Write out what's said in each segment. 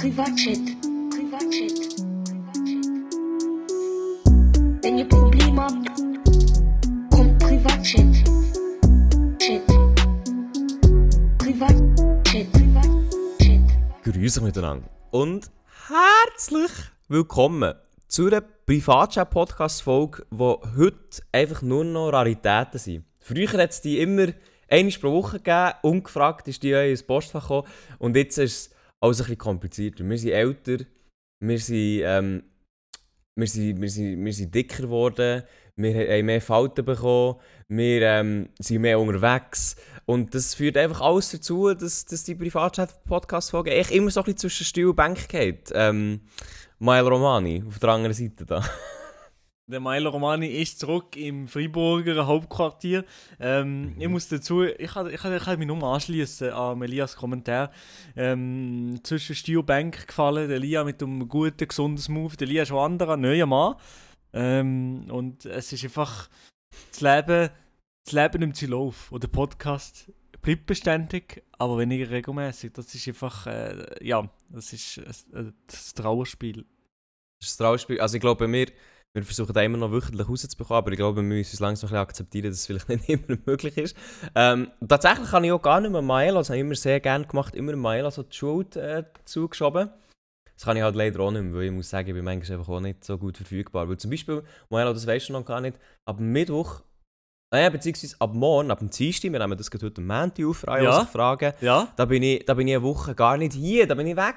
Privatchat. Privatchat. Wenn ihr Probleme habt, kommt Privatchat. Chat. Privatchat. Privatchat. Euch miteinander und herzlich willkommen zu einer Privatchat-Podcast-Folge, wo heute einfach nur noch Raritäten sind. Früher hat es die immer einmal pro Woche gegeben, ungefragt ist die in ins Postfach gekommen und jetzt ist es alles ein bisschen komplizierter. Wir sind älter, wir sind, ähm, wir sind, wir sind, wir sind dicker geworden, wir haben mehr Falten bekommen, wir ähm, sind mehr unterwegs und das führt einfach alles dazu, dass, dass die Privatchat-Podcast-Folge immer so ein bisschen zwischen Stuhl und Bank geht. Ähm, Mael Romani auf der anderen Seite da. Der Milo Romani ist zurück im Freiburger Hauptquartier. Ähm, ich muss dazu, ich kann, ich ich kann mich nur anschließen an Elias Kommentar. Ähm, zwischen und Bank gefallen, der Lia mit einem guten, gesunden Move. Der Lia ist schon anderer, neuer Mann. Ähm, und es ist einfach, das Leben, das Leben nimmt sich Lauf. Und der Podcast bleibt beständig, aber weniger regelmäßig. Das ist einfach, äh, ja, das ist ein, ein Trauerspiel. Das ist ein Trauerspiel. Also ich glaube, wir, wir versuchen da immer noch wöchentlich rauszubekommen, aber ich glaube, wir müssen uns langsam ein bisschen akzeptieren, dass es vielleicht nicht immer möglich ist. Ähm, tatsächlich kann ich auch gar nicht mehr Maelo, das habe ich immer sehr gerne gemacht, immer Maelo so die Schuld äh, zugeschoben. Das kann ich halt leider auch nicht mehr, weil ich muss sagen, ich bin manchmal einfach auch nicht so gut verfügbar. Weil zum Beispiel, Maelo, das weißt du noch gar nicht, ab Mittwoch, naja, beziehungsweise ab morgen, ab dem Dienstag, wir nehmen das heute am Montag auf, für alle, Ja. fragen, Ja? da bin, ich, da bin ich eine Woche gar nicht hier, da bin ich weg.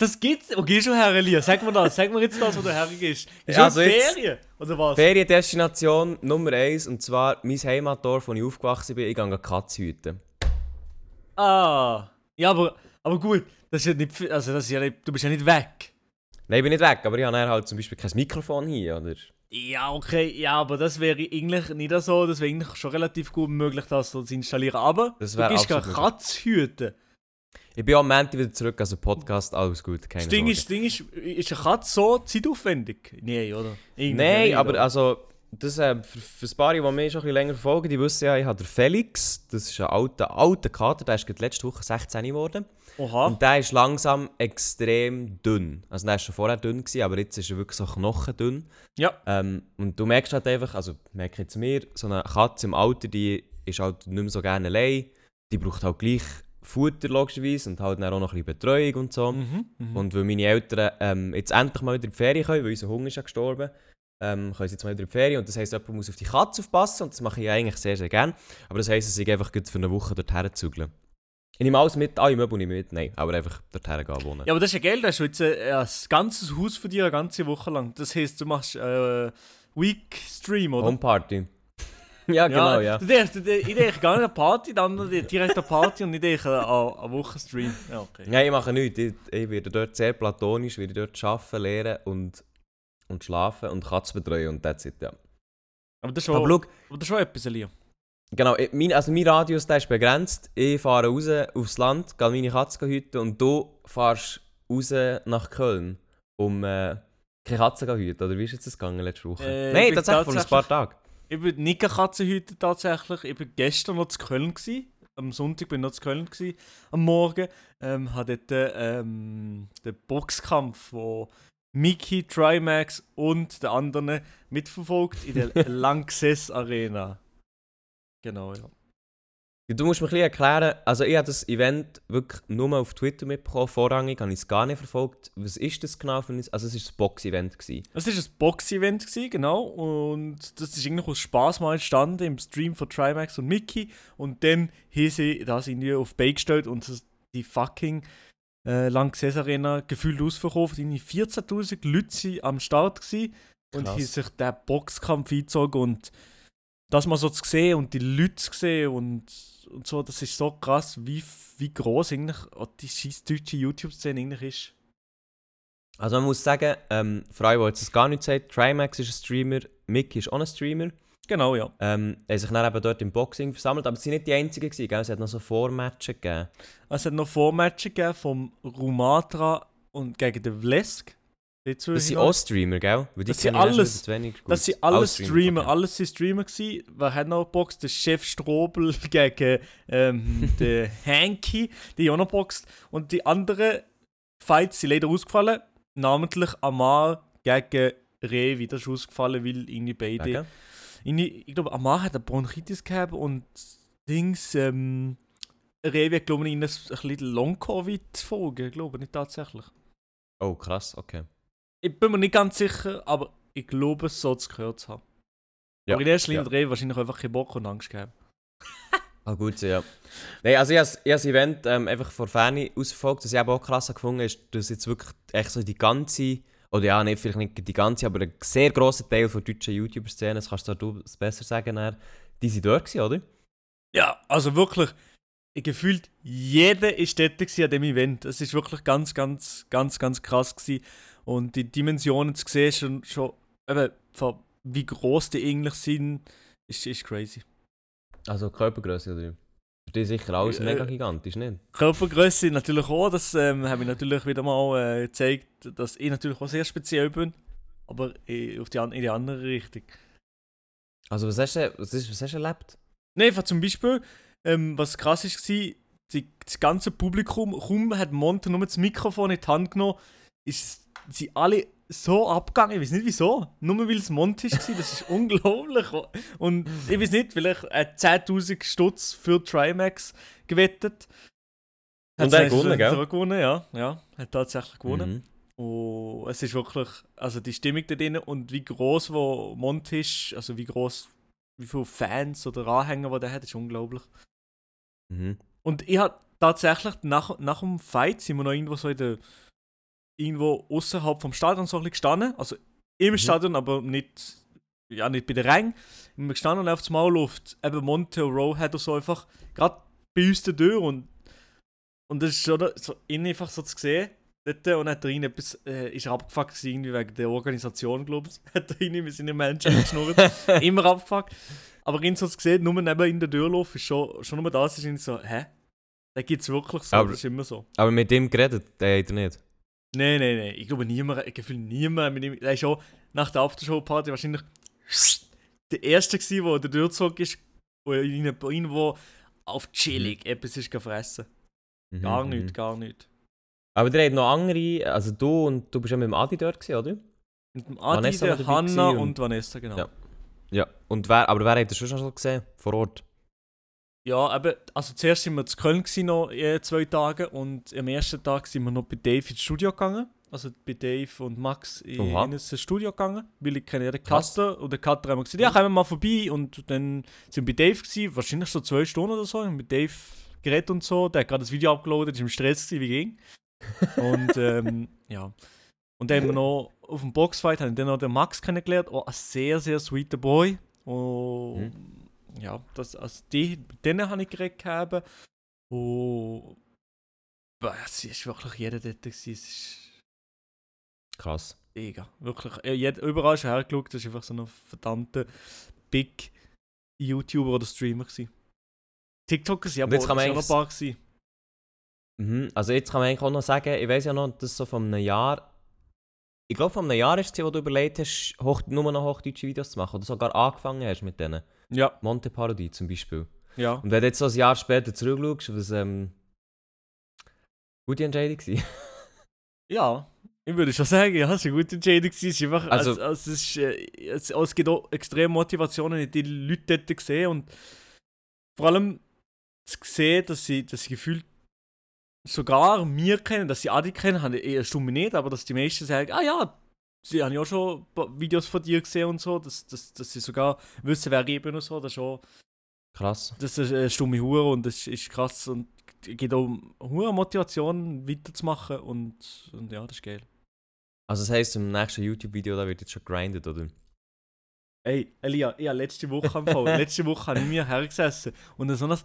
Das gibt's. Wo gehst du her, Elias? Sag mir das. Sag mir jetzt das, wo du hergehst. Ist Ja, das also Ferien? Oder was? Feriendestination Nummer 1, und zwar mein Heimatdorf, wo ich aufgewachsen bin, ich gehe Katze hüten. ah. Ja, aber, aber gut. Das ist ja nicht. Also, das ist ja nicht, du bist ja nicht weg. Nein, ich bin nicht weg, aber ich habe halt zum Beispiel kein Mikrofon hier, oder? Ja, okay. Ja, aber das wäre eigentlich nicht so. Das wäre eigentlich schon relativ gut möglich, das so zu installieren. Aber Das du gehst gar Katz hüten. Ich bin am Montag wieder zurück, also Podcast, alles gut, keine Das Ding, Sorge. ist, das Ding ist, ist eine Katze so zeitaufwendig? Nein, oder? Irgendwie Nein, aber oder? also, das, äh, für, für ein paar, die mich schon ein bisschen länger verfolgen, die wissen ja, ich habe den Felix, das ist ein alter, alter Kater, der ist gerade letzte Woche 16 geworden. Oha. Und der ist langsam extrem dünn. Also der war schon vorher dünn, gewesen, aber jetzt ist er wirklich so knochendünn. Ja. Ähm, und du merkst halt einfach, also merke jetzt mir, so eine Katze im Alter, die ist halt nicht mehr so gerne allein. Die braucht halt gleich Futter logischerweise und halt dann auch noch ein bisschen Betreuung und so. Mhm. mhm. Und weil meine Eltern ähm, jetzt endlich mal wieder in die Ferien können, weil unser Hunger ist ja gestorben, ähm, können sie jetzt mal wieder in die Ferien. Und das heisst, jemand muss auf die Katze aufpassen und das mache ich eigentlich sehr, sehr gerne. Aber das heisst, dass ich einfach für eine Woche dorthin zügle. Ich nehme alles mit, alle Möbel nehme ich mit, nein, aber einfach dorthin gehen wohnen. Ja, aber das ist ja geil, da hast du jetzt äh, ein ganzes Haus für dich eine ganze Woche lang. Das heisst, du machst äh, Week Stream, oder? Homeparty. Ja, genau, ja. Du denkst, du, ich denke gar nicht an Party, dann direkt an Party und ich denke an an Wochenstream. Ja, okay. Nein, ich mache nichts. Ich, ich werde dort sehr platonisch, werde dort arbeiten, lehren und, und schlafen und Katze betreuen und that's it, ja. Aber das ist schon, Aber schau, aber das ist schon etwas, Elia. genau, mein, also mein Radius der ist begrenzt. Ich fahre raus aufs Land, gehe meine Katze hüten und du fährst raus nach Köln, um äh, keine Katze zu hüten. Oder wie ist jetzt das gegangen letzte Woche? Äh, Nein, tatsächlich vor ein paar Tagen. Ich bin nicht Katze heute tatsächlich. Ich bin gestern noch zu Köln. Gewesen. Am Sonntag bin ich noch zu Köln gewesen, am Morgen. Ähm, habe dort ähm, den Boxkampf, wo Mickey, Trimax und der anderen mitverfolgt in der Lanxess Arena. Genau, ja. Ja, Du musst mir ein bisschen erklären, also ich habe das Event wirklich nur auf Twitter mitbekommen, vorrangig habe ich es gar nicht verfolgt. Was ist das genau für ein... Also es war ein Box-Event. Es war ein Box-Event, genau. Und das ist eigentlich aus Spaß mal entstanden im Stream von Trimax und Mickey. Und dann haben sie das irgendwie auf Bake gestellt und die fucking äh, Lanxess Arena gefühlt ausverkauft. Irgendwie 14.000 Leute waren am Start gewesen und haben sich den Boxkampf eingezogen. Und das mal so zu sehen und die Leute zu sehen und, und so, das ist so krass, wie, wie groß eigentlich die scheiß deutsche YouTube-Szene eigentlich ist. Also man muss sagen, ähm, für alle, die jetzt das gar nicht sagt, Trimax ist ein Streamer, Mickey ist auch ein Streamer. Genau, ja. Ähm, haben sich dann eben dort im Boxing versammelt, aber sie sind nicht die einzigen gewesen, gell? es hat noch so Vormatches gegeben. Es hat noch Vormatches gegeben vom Rumatra und gegen den Vlesk. Die zwei Das sind auch Streamer, gell? Weil Das sind alles- das sind alles Streamer, okay. alles sind Streamer gewesen. Wer hat noch geboxt? Der Chef Strobel gegen ähm, den Hanky, die haben auch noch geboxt. Und die anderen Fights sind leider ausgefallen. Namentlich Amar gegen Revi. Das ist ausgefallen, weil irgendwie beide. Irgendwie, ich glaube, Amar hat eine Bronchitis gehabt und Dings. Ähm, Revi hat, glaube ich, ihnen ein bisschen Long-Covid-Folgen, glaube ich, nicht tatsächlich. Oh, krass, okay. Ich bin mir nicht ganz sicher, aber ich glaube, es so zu gehört zu haben. Ja, Aber in erster Linie ja. Revi wahrscheinlich einfach keinen Bock und Angst gehabt. Ah, gut, ja. Nein, also ich habe das Event ähm, einfach vor Ferne ausverfolgt. Was ich auch krass gefunden ist, dass jetzt wirklich echt so die ganze, oder ja, nicht, vielleicht nicht die ganze, aber ein sehr grosser Teil der deutschen YouTuber-Szene, das kannst du es besser sagen, dann, die sind dort gewesen, oder? Ja, also wirklich, ich gefühlt, jeder ist dort an dem Event. Es ist wirklich ganz, ganz, ganz, ganz krass gewesen. Und die Dimensionen zu sehen, schon, schon eben, von wie groß die eigentlich sind, ist, ist crazy. Also Körpergröße, oder? Für die sicher alles Äh, mega gigantisch, nicht? Körpergröße natürlich auch, das ähm, habe ich natürlich wieder mal äh, gezeigt, dass ich natürlich auch sehr speziell bin. Aber äh, auf die, in die andere Richtung. Also was hast du, was ist, was hast du erlebt? Nein, zum Beispiel, ähm, was krass war, die, das ganze Publikum, kaum hat Monte nur das Mikrofon in die Hand genommen, ist sie alle so abgegangen. Ich weiß nicht wieso. Nur weil es Monte war, das ist unglaublich. Und ich weiß nicht, vielleicht hat 10.000 Stutz für Trimax gewettet. Und Hat's er hat gewonnen, gell? hat er gewonnen, ja. Ja, hat tatsächlich gewonnen. Mhm. Und es ist wirklich, also die Stimmung da drin und wie groß wo Mont ist, also wie groß, wie viele Fans oder Anhänger, die der hat, ist unglaublich. Mhm. Und ich habe tatsächlich nach, nach dem Fight sind wir noch irgendwo so in der, irgendwo außerhalb vom Stadion so ein bisschen gestanden, also im Mhm. Stadion, aber nicht, ja nicht bei der Rang. Wir sind gestanden und auf das Maul Luft, eben Monte und Rowe hat er so einfach gerade bei uns die Tür und und das ist schon so, ihn einfach so zu sehen. Dort, und hat ihn etwas, äh, ist er abgefuckt irgendwie wegen der Organisation, glaube ich. Hat er ihn, wir sind in Menschen geschnurrt. Immer abgefuckt. Aber ihn so zu sehen, nur neben in der Tür laufen, ist schon, schon nur das, ist ihn so, hä? Da gibt es wirklich so, Aber- das ist immer so. Aber mit dem geredet, der hat er nicht. Nein, nein, nein, ich glaube niemand, ich gefühle niemand mit ihm, er ist auch nach der Aftershow-Party wahrscheinlich der Erste gewesen, der der durchgezogen ist, wo er ihn- irgendwo auf chillig etwas ist gefressen. Mhm, Gar mhm. nicht, gar nicht. Aber der hat noch andere, also du und du bist ja mit dem Adi dort gewesen, oder? Mit dem Adi, Vanessa der Hanna und, und- Vanessa, genau. Ja. Ja. Und wer, aber wer hat er schon schon gesehen? Vor Ort? Ja, eben, also zuerst sind wir zu Köln gewesen, noch äh, zwei Tage und am ersten Tag sind wir noch bei Dave ins Studio gegangen. Also bei Dave und Max in, in das Studio gegangen, weil ich kenne den. Cutter und der Cutter haben wir gesagt, ja, kommen wir mal vorbei und dann sind wir bei Dave gewesen, wahrscheinlich so zwei Stunden oder so, und mit Dave geredet und so, der hat gerade das Video abgeladen, ist im Stress gewesen, wie ging. Und ähm, ja. Und dann haben wir noch auf dem Boxfight, haben dann noch den Max kennengelernt, auch ein sehr, sehr sweeter Boy. Und ja, das, also die, mit denen habe ich geredet gehabt. Und es ist wirklich jeder dort gewesen. Es ist Krass. mega. Wirklich, äh, jed, überall schon hergeschaut, das ist einfach so ein verdammter Big YouTuber oder Streamer gewesen. TikToker sind aber auch schon ein paar gewesen. Mhm. Also jetzt kann man eigentlich auch noch sagen, ich weiß ja noch, dass so von einem Jahr, ich glaube von einem Jahr ist es, wo du überlegt hast, hoch, nur noch hochdeutsche Videos zu machen oder sogar angefangen hast mit denen. Ja, Monte Parodie zum Beispiel. ja. Und wenn du jetzt so ein Jahr später zurückschaust, was ähm, gute Entscheidung war. Ja, ich würde schon sagen, ja, es war eine gute Entscheidung. Es, ist einfach, Also- also, also, es, ist, äh, es, es gibt auch extrem Motivationen, die Leute dort gesehen und vor allem zu sehen, dass sie, dass sie gefühlt sogar mir kennen, dass sie Adi kennen, habe ich eher stumme nicht, aber dass die meisten sagen, ah ja, sie haben ja auch schon Videos von dir gesehen und so, dass, dass, dass sie sogar wissen, wer ich bin und so, das ist schon Krass. das ist eine stumme Hure und das ist krass und gibt auch hure Motivation weiterzumachen und, und ja, das ist geil. Also das heisst, im nächsten YouTube-Video da wird jetzt schon grindet, oder? Ey, Elia, ich habe letzte Woche am Fall, letzte Woche habe ich mir hergesessen und so ein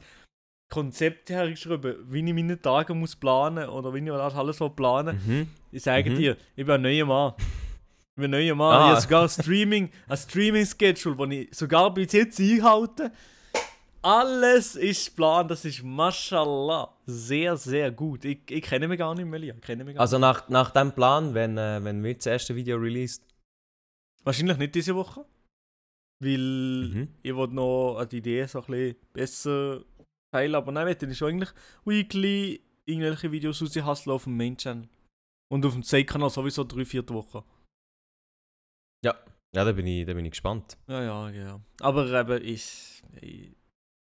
Konzept hergeschrieben, wie ich meine Tage muss planen oder wie ich das alles so planen. Mhm. Ich sage Mhm. dir, ich bin ein neuer Mann. Ich bin ein neuer Mann. Ah. Ich habe sogar ein Streaming, ein Streaming-Schedule, das ich sogar bis jetzt einhalte. Alles ist geplant, das ist Mashallah sehr, sehr gut. Ich, ich kenne mich gar nicht mehr. Ich kenne mich gar Also nach, nach dem Plan, wenn, äh, wenn wir das erste Video released. Wahrscheinlich nicht diese Woche. Weil Mhm. ich wollte noch die Idee so ein bisschen besser teilen. Aber nein, ich schon eigentlich weekly irgendwelche Videos raushasseln auf dem Main-Channel. Und auf dem Zeitkanal sowieso drei, vier Wochen. Ja, da bin ich, da bin ich gespannt. Ja, ja, ja. Aber eben ist. eh,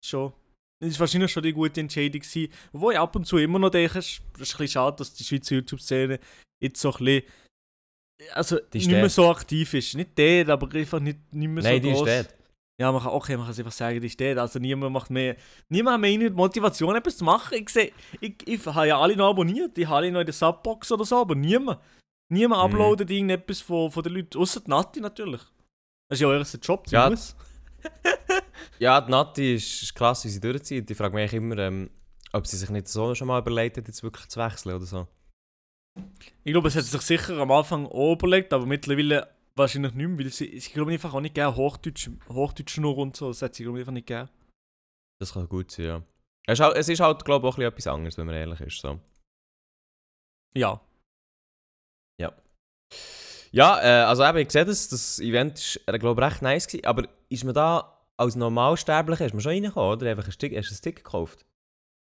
Schon. Es ist wahrscheinlich schon die gute Entscheidung gewesen. Wo ich ab und zu immer noch denke, es ist ist ein bisschen schade, dass die Schweizer YouTube-Szene jetzt so ein bisschen. Also Die ist nicht mehr so aktiv ist. Nicht der, aber einfach nicht, nicht mehr Nein, so die ist groß. dort. Ja, man kann, okay, man kann es einfach sagen, die steht. Also niemand macht mehr. Niemand hat mehr die Motivation, etwas zu machen. Ich sehe, ich, ich habe ja alle noch abonniert. Die habe alle noch in der Subbox oder so, aber niemand. Niemand Mhm. uploadet irgendetwas von, von den Leuten. Außer die Nati natürlich. Das ist ja euer Job, Ja. muss. Ja, die Nati ist, ist krass, wie sie durchzieht. Ich frage mich immer, ähm, ob sie sich nicht so schon mal überlegt hat, jetzt wirklich zu wechseln oder so. Ich glaube, es hat sich sicher am Anfang auch überlegt, aber mittlerweile wahrscheinlich nicht mehr, weil sie, ich glaube einfach auch nicht gerne Hochdeutsch, Hochdeutsch nur und so. Das hat sie, glaube einfach nicht gerne. Das kann gut sein, ja. Es ist halt, es ist halt glaube ich, auch ein bisschen etwas anderes, wenn man ehrlich ist. So. Ja. Ja, äh, also eben, ich sehe das, das Event ist, äh, glaube ich, recht nice gewesen, aber ist man da als Normalsterblicher, ist man schon reingekommen, oder? Einfach ein Stick, hast du ein Stick gekauft?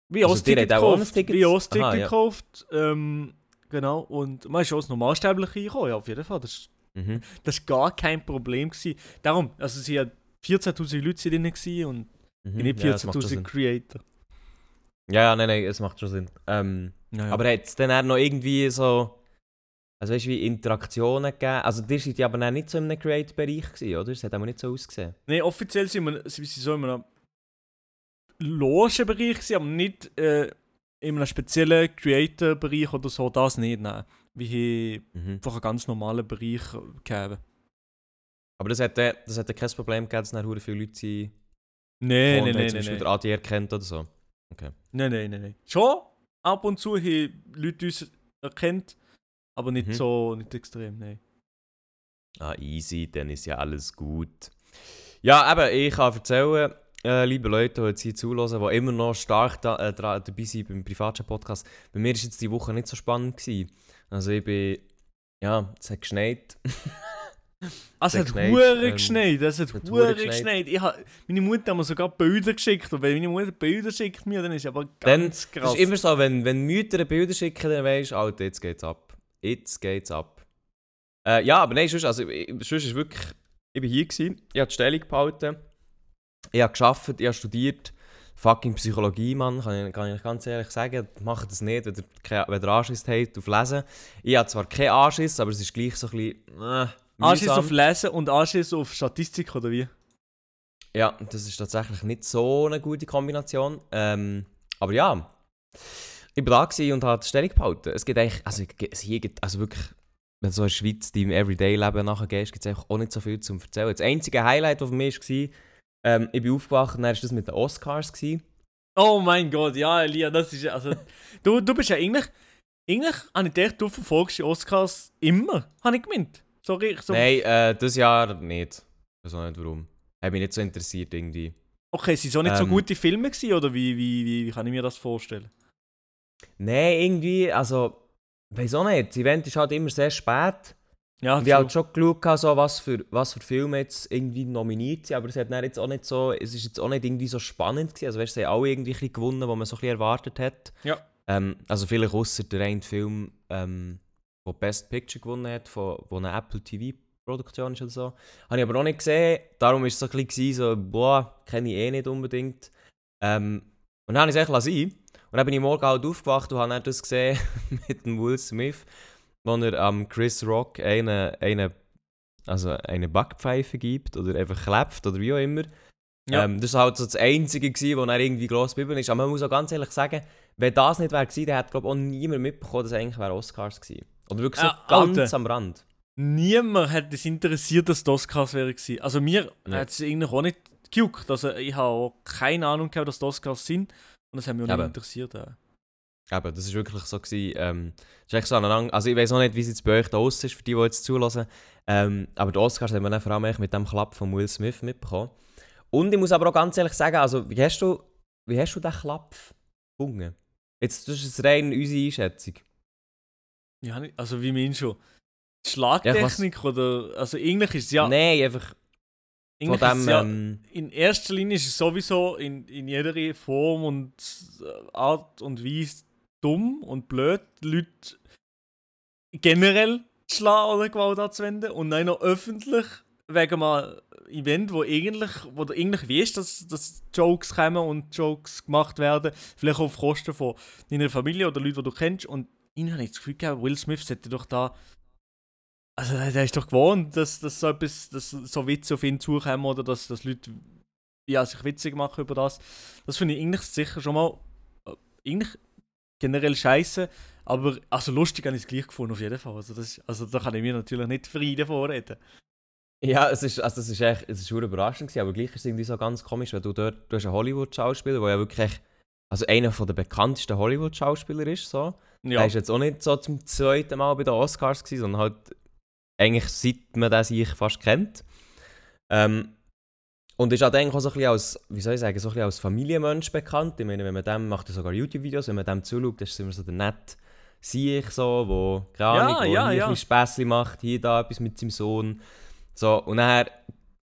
Wie Also, Ticket auch ein gekauft. Ticket? Wie auch das Aha, Ticket ja. gekauft. Ähm, genau. Und man ist schon als Normalsterbliche reingekommen, ja, auf jeden Fall. Das ist Mhm. Das war gar kein Problem. Gewesen. Darum, also sie hat 14'000 Leute drin gewesen und Mhm. nicht Ja, das macht schon 14'000 Sinn. Creator. Ja, ja, nein, nein, es macht schon Sinn. Ähm, Ja, ja. Aber hat es dann auch noch irgendwie so, also weißt du, wie Interaktionen gegeben? Also, dir seid ja aber nicht so im Create-Bereich oder? Es hat auch nicht so ausgesehen. Nein, offiziell sind wir, sind sie so in einem Logenbereich, aber nicht äh, in einem speziellen Creator-Bereich oder so, das nicht, nein. Wie Mhm. einfach einen ganz normalen Bereich gegeben. Aber das dann- das dann kein Problem gegeben, dass dann viele Leute sind, Nein, nein, nein, zum nein, Beispiel nein. der Adi erkennt oder so. Nein, nein, nein, nein. Schon ab und zu haben Leute uns erkennt, aber nicht Mhm. so, nicht extrem, nein. Ah, easy, dann ist ja alles gut. Ja, eben, ich kann erzählen, äh, liebe Leute, die jetzt hier zulassen, die immer noch stark da, äh, dabei sind beim Privatchat-Podcast, bei mir war jetzt die Woche nicht so spannend. Gewesen. Also ich bin, ja, es hat geschneit. Ah, Es hat hure geschneit, es hat hure geschneit. Ich ha, meine Mutter hat mir sogar Bilder geschickt und wenn meine Mutter Bilder schickt mir, dann ist aber Dann- ganz Das krass. ist immer so, wenn, wenn Mütter Bilder schicken, dann weisst du, Alter, jetzt geht's ab. Jetzt geht's ab. Äh, ja, aber nein, sonst, also, ich- sonst ist wirklich, ich bin hier gewesen, ich habe die Stellung behalten, ich habe gearbeitet, ich habe studiert, fucking Psychologie, Mann, kann ich, kann ich ganz ehrlich sagen, macht das nicht, wenn ihr, kein- wenn ihr Anschiss habt auf Lesen. Ich habe zwar keinen Anschiss, aber es ist gleich so ein bisschen, äh, Anschiss auf Lesen und Anschiss auf Statistik oder wie? Ja, das ist tatsächlich nicht so eine gute Kombination. Ähm, aber ja, ich war da und habe Stellung behalten. Es gibt eigentlich, also es hier gibt, also wirklich, wenn du so in der Schweiz deinem Everyday-Leben nachgehst, gibt es auch nicht so viel zu erzählen. Das einzige Highlight, das für mich war, ähm, ich bin aufgewacht und dann war das mit den Oscars. Gewesen. Oh mein Gott, ja, Elia, das ist ja- also. du, du bist ja eigentlich. Eigentlich habe ich gedacht, du verfolgst die Oscars immer. Habe ich gemeint. So richtig. So, Nein, äh, das Jahr nicht. Ich weiß auch nicht warum. Hat mich nicht so interessiert irgendwie. Okay, sind so nicht so Ähm. gute Filme gewesen, oder wie, wie, wie, wie kann ich mir das vorstellen? Nein, irgendwie, also, weiß auch nicht. Das Event ist halt immer sehr spät. Ja, Und ich habe halt schon geschaut, so, was, für, was für Filme jetzt irgendwie nominiert sind, aber es hat jetzt auch nicht so, es ist jetzt auch nicht irgendwie so spannend gewesen. Also weißt, du, sie haben alle irgendwie ein gewonnen, was man so ein bisschen erwartet hat. Ja. Ähm, also vielleicht außer der eine Film, ähm, der Best Picture gewonnen hat, von, wo eine Apple TV Produktion ist oder so. Habe ich aber noch nicht gesehen, darum war es so ein bisschen so, boah, kenne ich eh nicht unbedingt. Ähm, und dann habe ich es echt sein. Und dann bin ich morgen halt aufgewacht und habe dann das gesehen mit dem Will Smith, wo er am Chris Rock eine, eine, also eine Backpfeife gibt oder einfach klebt oder wie auch immer. Ja. Ähm, das war halt so das Einzige, gewesen, wo er irgendwie gross geblieben ist. Aber man muss auch ganz ehrlich sagen, wenn das nicht wäre gewesen, dann hätte glaube auch niemand mitbekommen, dass es eigentlich wäre Oscars gewesen. Oder wirklich so Ah, ganz Alter. am Rand. Niemand hat es interessiert, dass das Oscars wäre gewesen. Also mir Ja. hat es eigentlich auch nicht gejuckt. Also ich habe auch keine Ahnung gehabt, dass das Oscars sind. Und das hat mich auch nicht Eben. interessiert. Ja. Eben, das war wirklich so. Gewesen, ähm, das so aneinander, also ich weiß auch nicht, wie es jetzt bei euch da aussen ist, für die, die jetzt zulassen. Ähm, aber die Oscars haben wir dann vor allem mit dem Klapp von Will Smith mitbekommen. Und ich muss aber auch ganz ehrlich sagen, also wie hast du, wie hast du den Klapp gefunden? Jetzt, das ist rein unsere Einschätzung. Ja, also wie meinst du? Schlagtechnik oder. Also eigentlich ist es ja. Nein, einfach von dem, ja ähm, in erster Linie ist es sowieso in, in jeder Form und äh, Art und Weise dumm und blöd, Leute generell zu schlagen oder Gewalt anzuwenden und dann noch öffentlich wegen einem Event, wo eigentlich, wo du eigentlich weißt, dass, dass Jokes kommen und Jokes gemacht werden, vielleicht auf Kosten von deiner Familie oder Leuten, die du kennst und ihnen habe ich das Gefühl gehabt, Will Smith sollte doch da also der ist doch gewohnt, dass, dass so etwas, dass so Witze auf ihn zukommen oder dass, dass Leute ja, sich witzig machen über das. Das finde ich eigentlich sicher schon mal äh, eigentlich generell scheiße, aber also lustig habe ich es gleich gefunden auf jeden Fall. Also, das, also da kann ich mir natürlich nicht frei davon reden. Ja, es ist, also das ist echt, es ist schon überraschend gewesen, aber gleich ist es irgendwie so ganz komisch, weil du dort, du hast einen Hollywood-Schauspieler, der ja wirklich, also einer von der bekanntesten Hollywood-Schauspieler ist, so. Ja, Er ist jetzt auch nicht so zum zweiten Mal bei den Oscars gewesen, sondern halt eigentlich seit man den sich fast kennt. Ähm, und ist halt eigentlich auch so ein bisschen als, wie soll ich sagen, so ein bisschen als Familienmensch bekannt. Ich meine, wenn man dem macht er sogar YouTube-Videos, wenn man dem zuschaut, ist es immer so der nett Sieg so, wo, keine Ja, Ahnung, wo ja, hier ja. ein Späßchen macht, hier da etwas mit seinem Sohn. So, und dann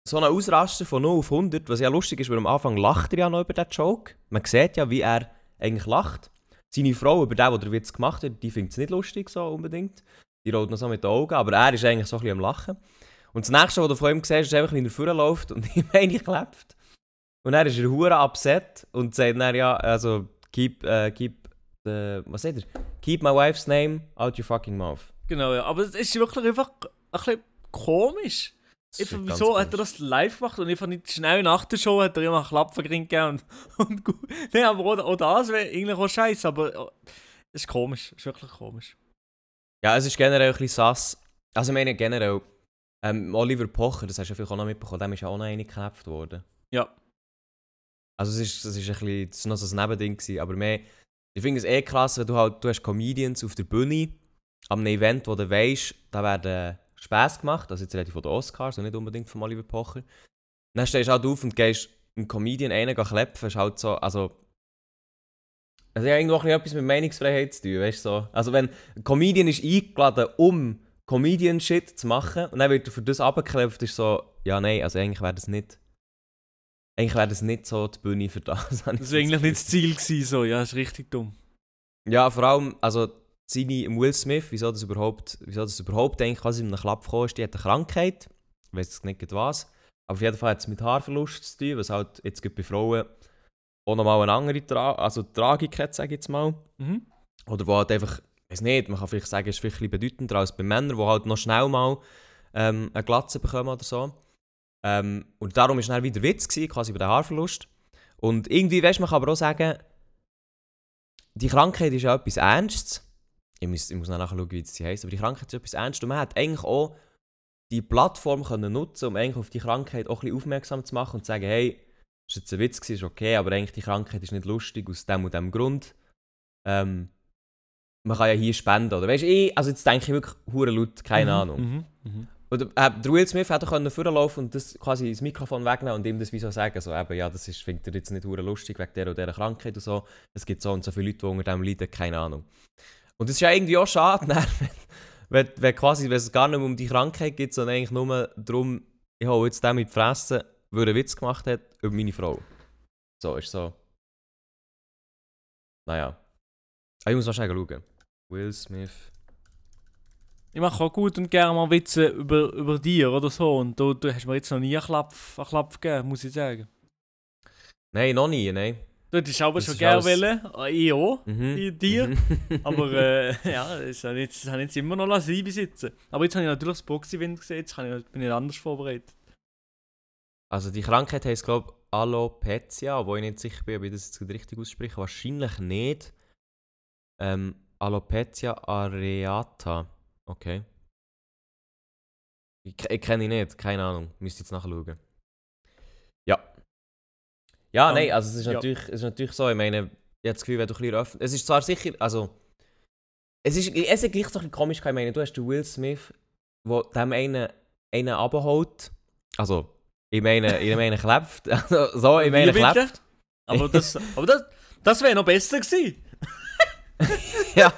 so ein Ausraster von 0 auf 100, was ja lustig ist, weil am Anfang lacht er ja noch über den Joke. Man sieht ja, wie er eigentlich lacht. Seine Frau, über den, der den Witz gemacht hat, die findet es nicht lustig so unbedingt. Die rollt noch so mit den Augen, aber er ist eigentlich so ein bisschen am Lachen. Und das nächste, was du von ihm siehst, ist einfach, wie er vorläuft und ihm eigentlich klebt. Und dann ist er hure upset und sagt dann ja, also, keep, äh, keep, äh, was sagt er? Keep my wife's name out your fucking mouth. genau, ja. Aber es ist wirklich einfach ein bisschen komisch. Ich, ganz wieso hat er das live gemacht und ich fand nicht schnell nach der Show hat er immer einen Klapfergrin gegeben und, und gut. Nein, aber auch, auch das wäre eigentlich auch scheiße, aber oh, es ist komisch, es ist wirklich komisch. Ja, es ist generell ein bisschen sass. Also ich meine generell, ähm, Oliver Pocher, das hast du ja vielleicht auch noch mitbekommen, dem ist ja auch noch eine geknäpft worden. Ja. Also es ist, das ist ein bisschen, das ist noch so ein Nebending gewesen, aber mehr, ich finde es eh krass, wenn du halt, du hast Comedians auf der Bühne, am einem Event, wo du weißt, da werden Späße gemacht, also jetzt rede ich von den Oscars und nicht unbedingt von Oliver Pocher. Dann stehst du halt auf und gehst einen Comedian einen klepfen, ist halt so, also... Es hat ja irgendwo bisschen etwas mit Meinungsfreiheit zu tun, weißt du so. Also wenn ein Comedian ist eingeladen, um Comedian-Shit zu machen und dann wird er für das abgeklebt, ist so, ja nein, also eigentlich wäre das nicht... Eigentlich wäre das nicht so die Bühne für das. Das so eigentlich nicht das. Ziel gewesen, so. Ja, ist richtig dumm. Ja, vor allem, also seine Will Smith, wieso das überhaupt, wieso das überhaupt eigentlich quasi in einem Klapp gekommen ist, die hat eine Krankheit. Ich weiß nicht was. Aber auf jeden Fall hat es mit Haarverlust zu tun, was halt jetzt gerade bei Frauen auch nochmal eine andere Tra also Tragik hat, sage ich jetzt mal. Mhm. Oder wo halt einfach, weiß nicht, man kann vielleicht sagen, es ist vielleicht bedeutender als bei Männern, die halt noch schnell mal ähm, eine Glatze bekommen oder so. Ähm, und darum war dann wieder Witz, gewesen, quasi über den Haarverlust. Und irgendwie, weißt man kann aber auch sagen, die Krankheit ist ja etwas Ernstes. Ich muss, ich muss noch nachschauen, wie sie heisst, aber die Krankheit ist etwas Ernstes. Und man hat eigentlich auch die Plattform können nutzen, um eigentlich auf die Krankheit auch ein bisschen aufmerksam zu machen und zu sagen, hey, das war jetzt ein Witz, ist okay, aber eigentlich die Krankheit ist nicht lustig aus dem und dem Grund. Ähm, man kann ja hier spenden, oder? Weißt du, ich, also jetzt denke ich wirklich hure laut, keine Mhm, Ahnung. Mhm. Mhm. Oder äh, der Will Smith hätte können vorlaufen und das quasi das Mikrofon wegnehmen und ihm das wie so sagen, so eben, ja, das ist, findet er jetzt nicht hure lustig wegen der oder dieser Krankheit und so. Es gibt so und so viele Leute, die unter dem leiden, keine Ahnung. Und das ist ja irgendwie auch schade, dann, wenn, wenn, wenn quasi, wenn es gar nicht mehr um die Krankheit geht, sondern eigentlich nur darum, ich habe jetzt den mit die Fresse, weil er einen Witz gemacht hat über meine Frau. So, ist so. Naja. Aber ich muss wahrscheinlich schauen. Will Smith. Ich mache auch gut und gerne mal Witze über, über dir oder so. Und du, du hast mir jetzt noch nie einen Klapp, einen Klapp gegeben, muss ich sagen. Nein, noch nie, nein. Du hättest aber Das schon gerne alles- wollen. äh, Ich auch. Mhm. Dir? Mhm. Aber äh, ja, das habe ich habe ich jetzt immer noch sein besitzen. Aber jetzt habe ich natürlich das Boxy-Wind gesehen, jetzt ich, bin ich anders vorbereitet. Also die Krankheit heisst, glaube ich, Alopecia, wo ich nicht sicher bin, ob ich das jetzt richtig ausspreche. Wahrscheinlich nicht. Ähm, Alopecia areata. Okay. Ich, ich kenne ihn nicht, keine Ahnung. Müsste jetzt nachschauen. Ja. Ja, Ähm, nein, also es ist, ja. natürlich, es ist natürlich so, ich meine, ich habe das Gefühl, wenn du ein bisschen. Es ist zwar sicher, also... Es ist, es ist gleich so ein bisschen komisch, ich meine, du hast den Will Smith, der dem einen, einen abholt. Also, ich meine, ich meine, klebt. Also, so, ich meine, klebt. Aber das, aber das, das wäre noch besser gewesen. ja,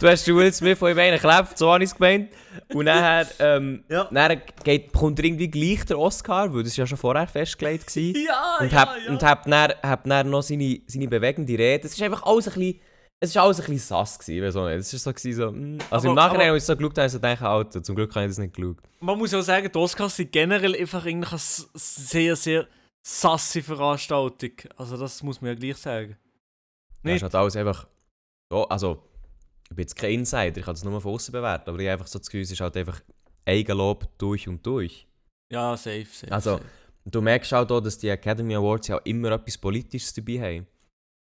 du hast Will Smith, der ich meine, klebt, so habe ich es gemeint. Und nachher, ähm, Ja. dann geht, kommt irgendwie gleich der Oscar, weil das ja schon vorher festgelegt war. Ja, Und ja, hat, ja. und hat, dann, hat dann noch seine, seine bewegende Rede. Es ist einfach alles ein bisschen, es war alles ein bisschen sass. Gewesen, weiß auch nicht. Es war so, gewesen, so mm. Also im Aber- Nachhinein, aber- als ich so geschaut habe, so gedacht, Alter, zum Glück habe ich das nicht geschaut. Man muss auch sagen, die Oscars sind generell einfach eigentlich eine sehr, sehr sasse Veranstaltung. Also das muss man ja gleich sagen. Nicht? ist halt alles einfach... Oh, also, ich bin jetzt kein Insider, ich kann das nur von außen bewerten, aber ich einfach so das Gefühl, es ist halt einfach Eigenlob durch und durch. Ja, safe, safe. Also, safe. Du merkst auch da, dass die Academy Awards ja auch immer etwas Politisches dabei haben.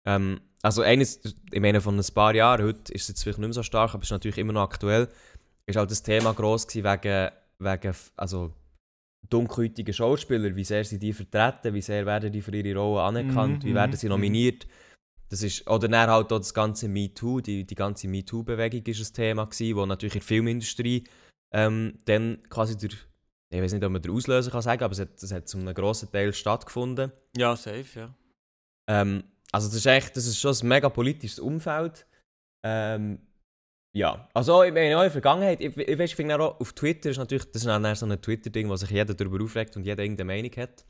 Ähm, also eines, ich meine von ein paar Jahren, heute ist es jetzt vielleicht nicht mehr so stark, aber es ist natürlich immer noch aktuell, ist halt das Thema gross gewesen wegen, wegen also, dunkelhäutigen Schauspieler, wie sehr sie die vertreten, wie sehr werden die für ihre Rolle anerkannt, Mhm, wie werden mhm, sie mhm. nominiert. Das ist, oder dann halt auch das ganze MeToo, die, die ganze MeToo-Bewegung ist ein Thema gewesen, wo natürlich in der Filmindustrie ähm, dann quasi der, ich weiß nicht, ob man den Auslöser kann sagen, aber es hat, es hat zu einem grossen Teil stattgefunden. ja, safe, ja. Ähm, also das ist echt, das ist schon ein mega politisches Umfeld. Ähm, ja, also ich meine auch in der Vergangenheit, ich, ich, weiss, ich finde auch auf Twitter ist natürlich, das ist dann so ein Twitter-Ding, wo sich jeder darüber aufregt und jeder irgendeine Meinung hat.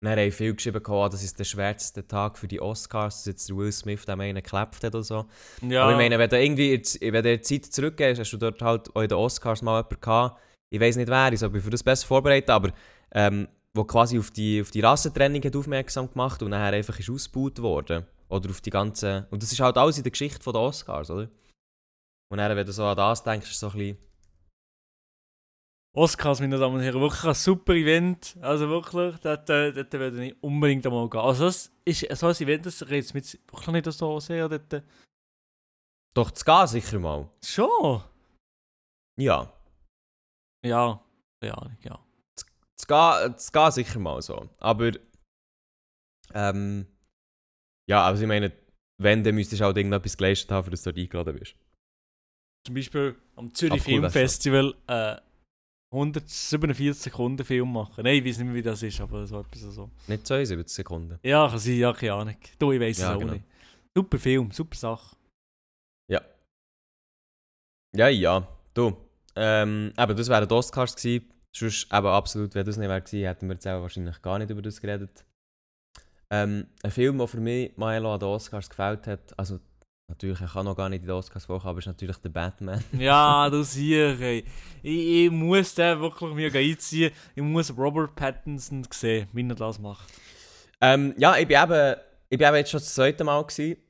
Dann haben viele geschrieben, oh, das ist der schwärzeste Tag für die Oscars, dass jetzt der Will Smith dem einen geklappt hat oder so. ja. Aber ich meine, wenn du irgendwie wenn du Zeit zurückgehst, hast du dort halt auch in den Oscars mal jemanden gehabt, ich weiß nicht wer, ich soll mich für das besser vorbereiten, aber ähm, wo quasi auf die, auf die Rassentrennung hat aufmerksam gemacht und nachher einfach ist ausgebaut worden. Oder auf die ganze... Und das ist halt alles in der Geschichte der Oscars, oder? Und dann, wenn du so an das denkst, ist es so ein bisschen... Oscars, meine Damen und Herren, wirklich ein super Event. Also wirklich, dort, dort würde ich unbedingt einmal gehen. Also das ist so ein Event, das mich jetzt wirklich nicht so sehr dort. äh, Doch, zu gehen sicher mal. Schon? Ja. Ja, ja, ja. Zu gehen sicher mal so. Aber... Ähm... Ja, also ich meine, wenn, dann müsstest du halt irgendetwas geleistet haben, für dass du dort eingeladen bist. Zum Beispiel am Zürich Aber cool, Filmfestival äh, 147 Sekunden Film machen. Nein, ich weiß nicht mehr, wie das ist, aber so etwas so. Nicht 72 Sekunden. Ja, kann sein, ja, keine Ahnung. Du, ich weiß Ja, es auch genau. nicht. Super Film, super Sache. Ja, ja. Du. Ähm, eben, das wären die Oscars gewesen. Sonst eben absolut, wenn das nicht wäre gewesen, hätten wir jetzt auch wahrscheinlich gar nicht über das geredet. Ähm, ein Film, der für mich Milo an den Oscars gefällt hat, also natürlich, er kann noch gar nicht in den Oscars vorkommen, aber ist natürlich der Batman. Ja, du siehst, ey. Ich, ich muss den wirklich mir einziehen. Ich muss Robert Pattinson sehen, wie er das macht. ähm, ja, ich bin eben, ich bin eben jetzt schon das zweite Mal gewesen.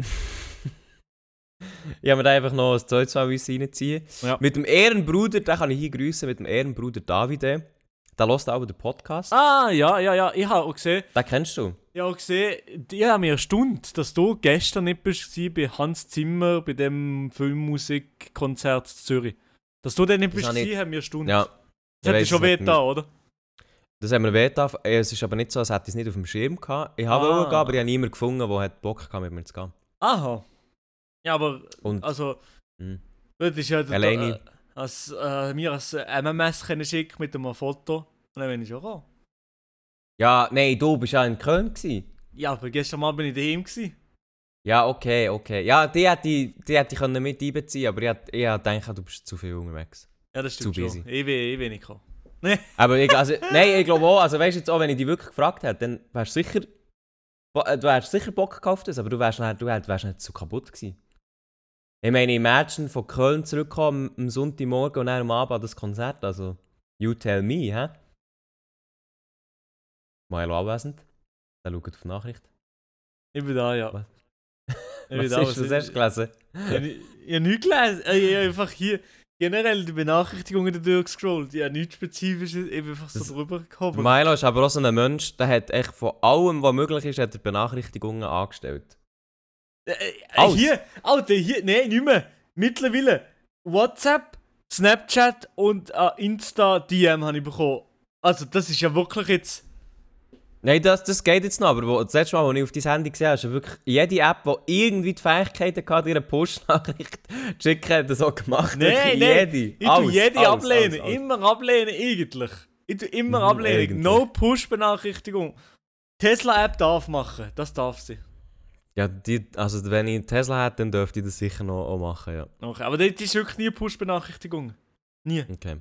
ich habe mir da einfach noch ein zweites Mal reinziehen. Ja. Mit dem Ehrenbruder, den kann ich hier grüßen, mit dem Ehrenbruder Davide. Der hört auch den Podcast. Ah, ja, ja, ja. Ich habe auch gesehen, Den kennst du? Ich habe gesehen, ich habe mir erstaunt, dass du gestern nicht bist bei Hans Zimmer bei dem Filmmusikkonzert in Zürich. Dass du dann nicht bist, habe ich- gewesen, hat mir erstaunt. Ja. Das hätte schon weh da, oder? Das haben wir wehgetan. Äh, Es ist aber nicht so, als hätte ich es nicht auf dem Schirm gehabt. Ich habe Ah. wollen gehen, aber ich habe niemanden gefunden, der Bock hatte, mit mir zu gehen. Aha. Ja, aber, Und also, mh. das ist ja... Alleine. Äh, als, äh, mir als MMS schicken mit einem Foto. Und dann bin ich schon gekommen. Ja, nein, du bist ja in Köln gewesen. Ja, aber gestern Abend bin ich daheim. Gewesen. Ja, okay, okay. Ja, die hätte ich, die hätte ich mit einbeziehen aber ich, ich gedacht, du bist zu viel unterwegs. Ja, das stimmt Zu schon. Ich will, ich will nicht kommen. Aber ich, also, nein, ich glaube auch, also weißt du jetzt auch, wenn ich dich wirklich gefragt hätte, dann wärst du sicher, äh, du wärst sicher Bock gekauft, aber du wärst nicht, du wärst nicht so kaputt gewesen. Ich meine, imagine von Köln zurückkommen am Sonntagmorgen und dann am Abend an das Konzert, also you tell me, hä? Milo anwesend, der schaut auf die Nachricht. Ich bin da, ja. Was? Ich bin da, das? Hast du gelesen? Ich habe ni- ich habe nichts gelesen. Ich habe einfach hier generell die Benachrichtigungen durchgescrollt. Ich habe nichts Spezifisches. Ich bin einfach so Das- drüber gekommen. Milo ist aber auch so ein Mensch, der hat echt von allem, was möglich ist, hat er Benachrichtigungen angestellt. Äh, äh, hier, Alter, hier, nein, nicht mehr. Mittlerweile WhatsApp, Snapchat und äh, Insta-DM habe ich bekommen. Also, das ist ja wirklich jetzt. Nein, das, das geht jetzt noch, aber wo, das letzte Mal, als ich auf dein Handy gesehen habe, wirklich jede App, die irgendwie die Fähigkeit hatte, eine Push-Nachricht zu schicken, hat das auch gemacht. Nein, nein, jede. Ich Alles, tue jede alles, ablehnen. alles. Immer ablehnen, eigentlich. Ich tue immer Mhm, ablehnen. eigentlich. No Push-Benachrichtigung. Tesla-App darf machen. Das darf sie. Ja, die, also wenn ich Tesla hätte, dann dürfte ich das sicher noch auch machen, ja. Okay, aber das ist wirklich nie eine Push-Benachrichtigung. Nie. Okay.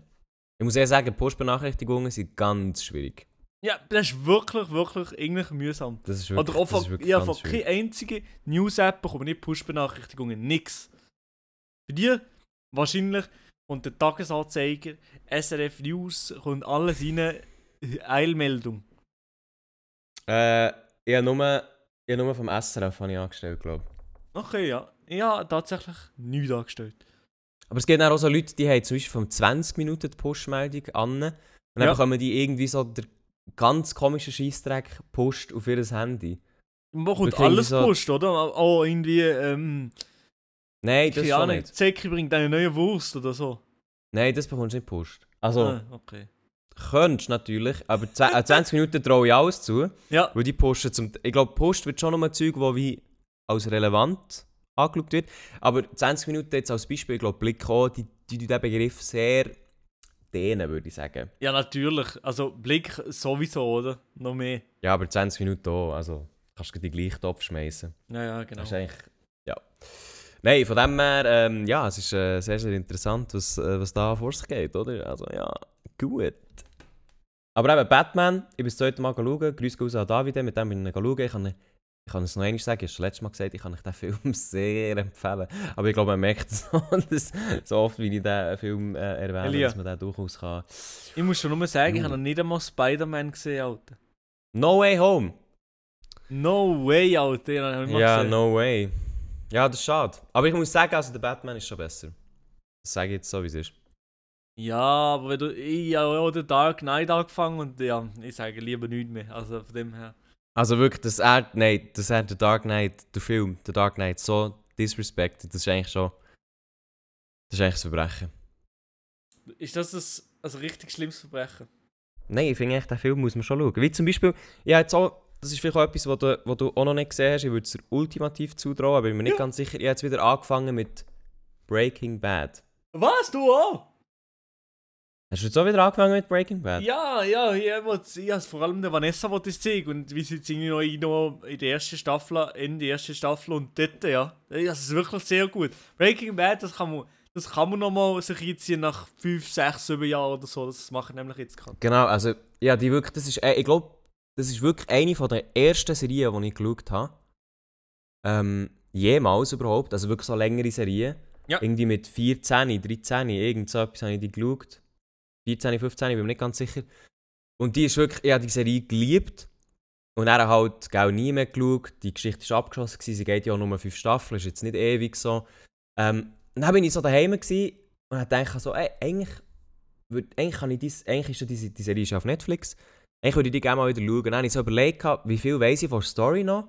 Ich muss ehrlich sagen, Push-Benachrichtigungen sind ganz schwierig. Ja, das ist wirklich, wirklich irgendwie mühsam. Das ist wirklich, Oder auch das ist von, ich habe von keine einzige News-App bekomme nicht Push-Benachrichtigungen, nix. Bei dir wahrscheinlich und der Tagesanzeiger, SRF News, kommt alles rein, Eilmeldung. Äh, ich habe nur, ich habe nur vom SRF habe ich angestellt, glaube ich. Okay, ja. Ich habe tatsächlich nichts angestellt. Aber es gibt auch so Leute, die haben zum Beispiel von 20 Minuten die Push-Meldung an. Und dann Ja. bekommen die irgendwie so der ganz komische Scheissdreck Post auf ihr Handy. Man kommt alles so- Post, oder? Auch irgendwie, ähm, Nein, das schon nicht. Zeki bringt eine neue Wurst oder so. Nein, das bekommst du nicht Post. Also, Ah, okay. könntest natürlich, aber zwe- äh, 20 Minuten traue ich alles zu. Ja, Weil die posten zum. Ich glaube, Post wird schon noch Zeug, wo wie als relevant angeschaut wird. Aber 20 Minuten jetzt als Beispiel, ich glaube, Blick auch, die, die, die den Begriff sehr dehnen, würde ich sagen. ja, natürlich. Also Blick sowieso, oder? Noch mehr. Ja, aber 20 Minuten auch, also kannst du den gleichen Topf schmeißen. Ja, ja, genau. Das ist eigentlich. Ja. Nein, von dem her, ähm, ja, es ist äh, sehr, sehr interessant, was, äh, was da vor sich geht, oder? Also, ja, gut. Aber eben, Batman, ich bin das zweite Mal schauen. Grüße raus an Davide, mit dem bin ich schauen. Ich kann, ich kann es noch einmal sagen, ich habe es schon letztes Mal gesagt, ich kann euch den Film sehr empfehlen. Aber ich glaube, man merkt so, dass, so oft, wie ich den Film äh, erwähne, Elia. dass man den durchaus kann. Ich muss schon nur sagen, ich Uh. habe noch nicht einmal Spider-Man gesehen, Alter. No Way Home! No way, Alter. Ja, gesehen. no way. Ja, das ist schade. Aber ich muss sagen, also der Batman ist schon besser. Das sage ich jetzt so, wie es ist. Ja, aber wenn du. Ich habe auch den Dark Knight angefangen und ja, ich sage lieber nichts mehr. Also von dem her. Also wirklich, dass er, nein, dass er den Dark Knight, der Film, der Dark Knight so disrespected, das ist eigentlich schon, das ist eigentlich ein Verbrechen. Ist das ein, ein richtig schlimmes Verbrechen? Nein, ich finde echt, den Film muss man schon schauen. Wie zum Beispiel, ja jetzt auch, das ist vielleicht auch etwas, was du, was du auch noch nicht gesehen hast, ich würde es dir ultimativ zutrauen, aber ich bin mir nicht Ja. ganz sicher, ich habe jetzt wieder angefangen mit Breaking Bad. Was? Du auch? Hast du jetzt auch wieder angefangen mit Breaking Bad? Ja, ja, ich ich has vor allem der Vanessa wollte es zeigen und wie sie jetzt irgendwie noch, in- der ersten Staffel, in der ersten Staffel und dort, ja. Das ist wirklich sehr gut. Breaking Bad, das kann man, das kann man noch mal sich einziehen nach 5, 6, 7 Jahren oder so. Das mache ich nämlich jetzt gerade. Genau, also, ja, die wirklich, das ist, äh, ich glaube, das ist wirklich eine von der ersten Serien, die ich geschaut habe. Ähm, jemals überhaupt, also wirklich so längere Serien. Ja. Irgendwie mit 14, 13, irgend so etwas habe ich die geschaut. 14, 15, ich bin mir nicht ganz sicher. Und die ist wirklich, ich habe die Serie geliebt. Und dann halt auch nie mehr geschaut. Die Geschichte ist abgeschlossen, gewesen. sie geht ja auch nur fünf Staffeln, ist jetzt nicht ewig so. Ähm, dann bin ich so daheim gewesen und habe gedacht, so, ey, eigentlich, würd, eigentlich, kann ich dies, eigentlich ist ja diese, die Serie ist auf Netflix. Eigentlich würde ich die gerne mal wieder schauen. Dann habe ich so überlegt, wie viel weiss ich von der Story noch.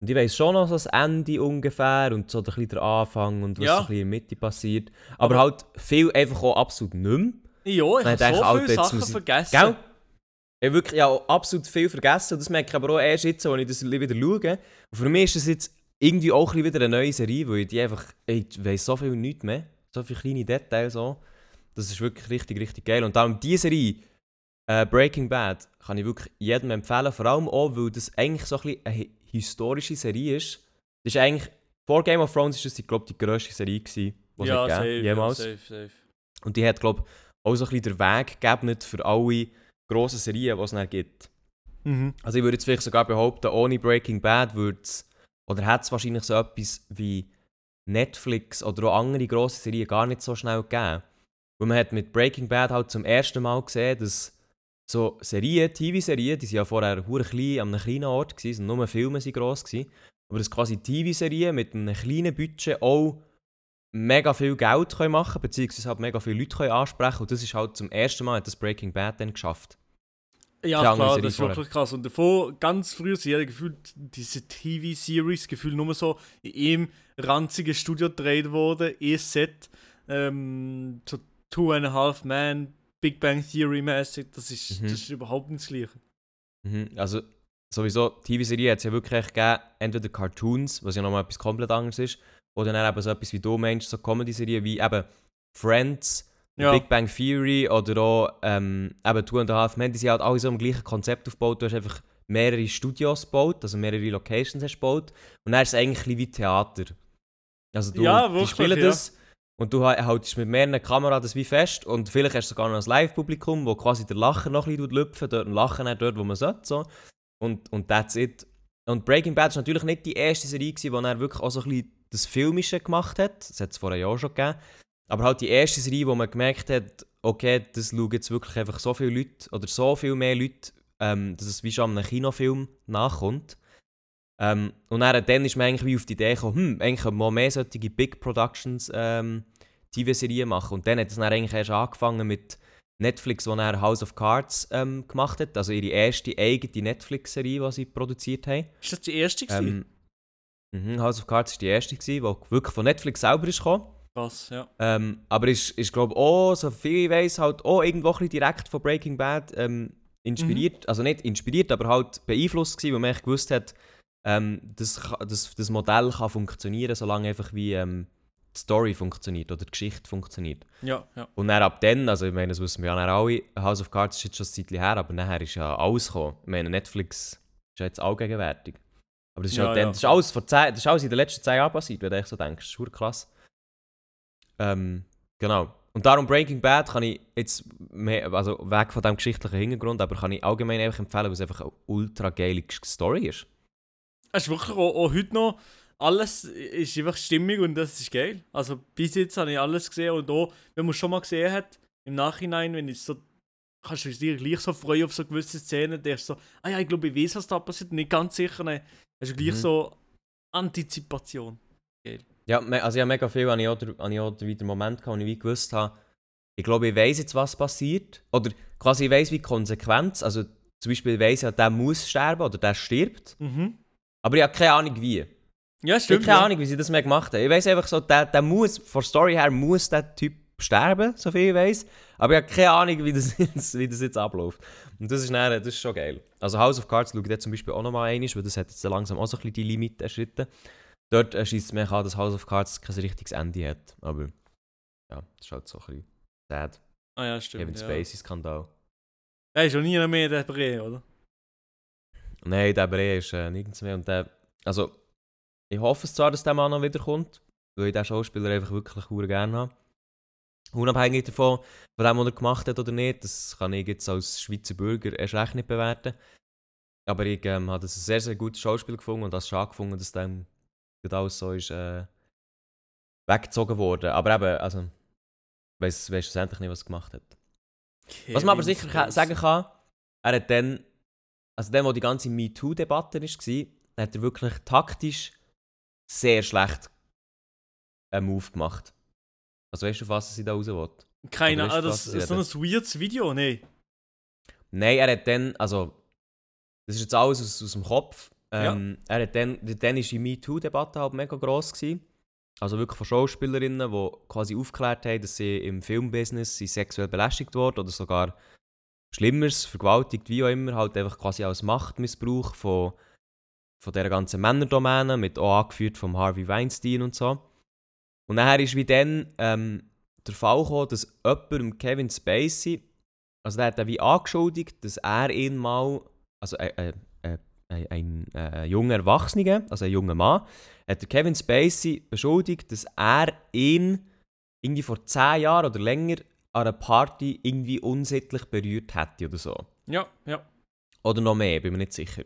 Und ich weiss schon noch so das Ende ungefähr und so ein bisschen der Anfang und was Ja. so ein bisschen in der Mitte passiert. Aber, halt viel einfach auch absolut nicht mehr. Ja, ich habe so Alter, viele Sachen ich- vergessen. Gell? Ich habe wirklich ja, auch absolut viel vergessen und das merke ich aber auch erst jetzt, als ich das wieder schaue. Und für mich ist das jetzt irgendwie auch ein wieder eine neue Serie, weil ich die einfach, ich weiss so viel nicht mehr, so viele kleine Details so. Das ist wirklich richtig, richtig geil. Und darum diese Serie, äh, Breaking Bad, kann ich wirklich jedem empfehlen, vor allem auch, weil das eigentlich so ein bisschen eine hi- historische Serie ist. Das ist eigentlich, vor Game of Thrones ist das, glaube ich, die grösste Serie gewesen, die es ja, hat safe, gegeben, ja, jemals. safe, safe. Und die hat, glaube ich, auch so ein bisschen den Weg geebnet für alle grossen Serien, die es dann gibt. Mhm. Also ich würde jetzt vielleicht sogar behaupten, ohne Breaking Bad würde es, oder hätte es wahrscheinlich so etwas wie Netflix oder auch andere grosse Serien gar nicht so schnell gegeben. Weil man hat mit Breaking Bad halt zum ersten Mal gesehen, dass so Serien, TV-Serien, die sind ja vorher hure klein, an einem kleinen Ort gewesen, und nur Filme sind gross gewesen, aber dass quasi TV-Serien mit einem kleinen Budget auch mega viel Geld können machen beziehungsweise halt mega viele Leute können ansprechen und das ist halt zum ersten Mal hat das Breaking Bad dann geschafft. Ja, klar, Serie das ist vorher. wirklich krass. Und davor, ganz früh, sie hat gefühlt diese TV-Series gefühlt nur so in einem ranzigen Studio gedreht worden, ein Set, ähm, so Two and a Half Man, Big Bang Theory mäßig, das ist, Mhm. das ist überhaupt nicht das Gleiche. Mhm. Also sowieso, TV-Serie hat es ja wirklich gegeben, entweder Cartoons, was ja nochmal etwas komplett anderes ist, oder dann eben so etwas wie du meinst, so Comedy-Serien wie eben Friends, Ja. Big Bang Theory oder auch ähm, eben Two and a Half Men, die sind halt alle so im gleichen Konzept aufgebaut. Du hast einfach mehrere Studios gebaut, also mehrere Locations hast gebaut und dann ist es eigentlich ein wie Theater. Also du, Ja, die wirklich, spielen ja. das Und du haltest mit mehreren Kameras das wie fest und vielleicht hast du sogar noch ein Live-Publikum, wo quasi der Lacher noch ein bisschen lüpfen, dort ein Lachen dann dort, wo man sollte. So. Und, und that's it. Und Breaking Bad ist natürlich nicht die erste Serie, gewesen, wo er wirklich auch so ein bisschen das Filmische gemacht hat. Das hat es vor einem Jahr schon gegeben. Aber halt die erste Serie, wo man gemerkt hat, okay, das schauen jetzt wirklich einfach so viele Leute oder so viel mehr Leute, ähm, dass es wie schon einem Kinofilm nachkommt. Ähm, und dann, dann ist man eigentlich wie auf die Idee gekommen, hm, eigentlich können wir mehr solche Big Productions ähm, TV-Serien machen. Und dann hat es dann eigentlich erst angefangen mit Netflix, wo dann House of Cards ähm, gemacht hat. Also ihre erste eigene Netflix-Serie, die sie produziert haben. Ist das die erste? Ähm, mhm, House of Cards war die erste, die wirklich von Netflix selber ist gekommen. Krass, ja. Ähm, aber ist, ist glaube ich, auch, so viel ich weiß, halt auch irgendwo ein direkt von Breaking Bad ähm, inspiriert. Also nicht inspiriert, aber halt beeinflusst gewesen, weil man gewusst hat, ähm, das, das, das Modell kann funktionieren, solange einfach wie ähm, die Story funktioniert oder die Geschichte funktioniert. Ja, ja. Und dann ab dann, also ich meine, das wissen wir ja alle, House of Cards ist jetzt schon ein Zeitchen her, aber nachher ist ja alles gekommen. Ich meine, Netflix ist ja jetzt allgegenwärtig. Aber das ist, Ja, halt dann, ja. das ist, alles, vor zehn, das ist alles in den letzten zehn Jahren passiert, wenn du echt so denkst. Das ist krass. Ähm, genau. Und darum Breaking Bad kann ich jetzt, mehr, also weg von dem geschichtlichen Hintergrund, aber kann ich allgemein einfach empfehlen, weil es einfach eine ultra geile Story ist. Es ist wirklich auch, auch heute noch, alles ist einfach stimmig und das ist geil. Also bis jetzt habe ich alles gesehen und auch, wenn man es schon mal gesehen hat, im Nachhinein, wenn ich so, kannst du dich gleich so freuen auf so gewisse Szenen, der ist so, ah ja, ich glaube, ich weiß, was da passiert, nicht ganz sicher, dann hast du gleich Mhm. so Antizipation. Ja, me- also ich habe mega viel, habe ich auch, ich auch wieder Moment gehabt, wo ich wie gewusst habe, ich glaube, ich weiß jetzt, was passiert. Oder quasi ich weiß, wie die Konsequenz, also zum Beispiel ich weiss ja, der muss sterben oder der stirbt, Mhm. aber ich habe keine Ahnung wie. Ja, Ich habe stimmt. keine ja. Ahnung, wie sie das mehr gemacht haben. Ich weiß einfach so, der, der muss, von der Story her muss der Typ sterben, so viel ich weiß. Aber ich habe keine Ahnung, wie das jetzt, wie das jetzt abläuft. Und das ist, dann, das ist schon geil. Also House of Cards schaue ich zum Beispiel auch nochmal einmal, weil das hat jetzt langsam auch so ein bisschen die Limite erschritten. Dort schießt mich an, dass House of Cards kein richtiges Ende hat. Aber ja, das ist halt so ein bisschen sad. Ah ja, Kevin stimmt. Ja. Spacey-Skandal. Er ist schon nie mehr der Bre, oder? Nein, der Bre ist äh, nirgends mehr. Und der, also, ich hoffe es zwar, dass der Mann noch wiederkommt, weil ich den Schauspieler einfach wirklich gerne habe. Unabhängig davon, von dem, was er gemacht hat oder nicht, das kann ich jetzt als Schweizer Bürger erst recht nicht bewerten. Aber ich ähm, habe das ein sehr, sehr gutes Schauspiel gefunden und das schade gefunden, dass dann alles so ist äh, weggezogen wurde. Aber eben, also, weiß weiß schlussendlich nicht, was er gemacht hat. Was man aber Kevin sicher ka- Spacey. sagen kann, er hat dann, also dann, wo die ganze MeToo-Debatte war, hat er wirklich taktisch sehr schlecht einen Move gemacht. Also weißt du, auf was sie da raus will? Keine Ahnung, das ist so ein weirdes Video, nee. Nein, er hat dann, also, das ist jetzt alles aus, aus dem Kopf. Ähm, Er hat dann, dann ist die MeToo-Debatte halt mega gross gewesen. Also wirklich von Schauspielerinnen, die quasi aufgeklärt haben, dass sie im Filmbusiness sie sexuell belästigt wurden oder sogar Schlimmeres, vergewaltigt, wie auch immer, halt einfach quasi als Machtmissbrauch von, von dieser ganzen Männerdomäne, mit auch angeführt vom Harvey Weinstein und so. Und nachher ist wie dann ähm, der Fall gekommen, dass jemand Kevin Spacey, also der hat dann wie angeschuldigt, dass er ihn mal, also äh, äh, äh, ein, ein äh, junger Erwachsener, also ein junger Mann, hat der Kevin Spacey beschuldigt, dass er ihn irgendwie vor 10 Jahren oder länger an einer Party irgendwie unsittlich berührt hätte oder so. Ja, ja. Oder noch mehr, bin mir nicht sicher.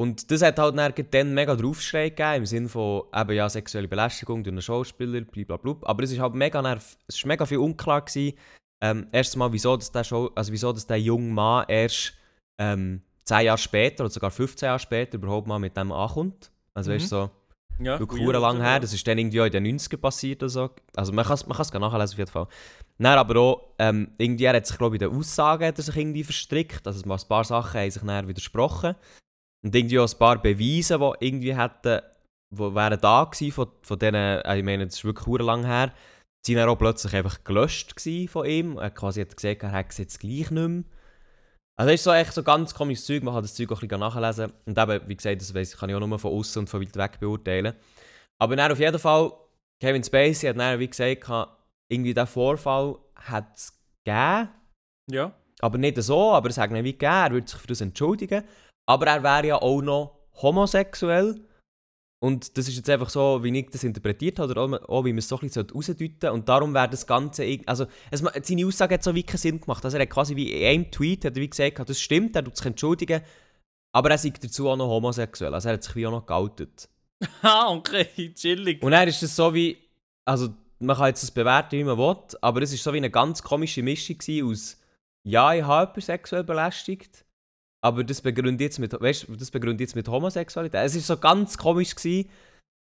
Und das hat halt dann dann mega draufschrei gegeben, im Sinne von eben ja, sexuelle Belästigung durch einen Schauspieler, blablabla. Aber es ist halt mega, nerv es ist mega viel unklar gewesen. Ähm, erstens mal, wieso, dass der, Show also wieso dass der junge Mann erst ähm, 10 Jahre später oder sogar 15 Jahre später überhaupt mal mit dem ankommt. Also Mhm. weißt du, so, ja wirklich hure lang her. Das ist dann irgendwie auch in den 90ern passiert oder so. Also man kann es man kann's nachlesen auf jeden Fall. Dann aber auch, ähm, irgendwie er hat sich glaube ich in den Aussagen hat er sich irgendwie verstrickt. Also ein paar Sachen haben sich dann widersprochen. Und irgendwie auch ein paar Beweise, die irgendwie hätten, die wären da gewesen von, von denen, äh, ich meine, das ist wirklich lang her, sind dann auch plötzlich einfach gelöscht gewesen von ihm. Er quasi hat gesagt, er hat es jetzt gleich nicht mehr. Also das ist so echt so ganz komisches Zeug, man kann das Zeug auch ein bisschen nachlesen. Und eben, wie gesagt, das weiss, kann ich auch nur von außen und von weit weg beurteilen. Aber dann auf jeden Fall, Kevin Spacey hat dann, wie gesagt, irgendwie diesen Vorfall hat es gegeben. Ja. Aber nicht so, aber es hat ihn wie gegeben, er würde sich für das entschuldigen. Aber er wäre ja auch noch homosexuell. Und das ist jetzt einfach so, wie ich das interpretiert habe, oder auch, wie man es so ein bisschen rausdeuten sollte. Und darum wäre das Ganze, also es, seine Aussage hat so wie keinen Sinn gemacht. Also er hat quasi wie in einem Tweet, hat er wie gesagt, das stimmt, er tut sich entschuldigen, aber er sagt dazu auch noch homosexuell, also er hat sich wie auch noch geoutet. Ah, okay, chillig. Und dann ist es so wie, also man kann jetzt das bewerten, wie man will, aber es ist so wie eine ganz komische Mischung aus, ja, ich habe jemanden sexuell belästigt, aber das begründet jetzt mit, weißt, das begründet jetzt mit Homosexualität. Es ist so ganz komisch gewesen.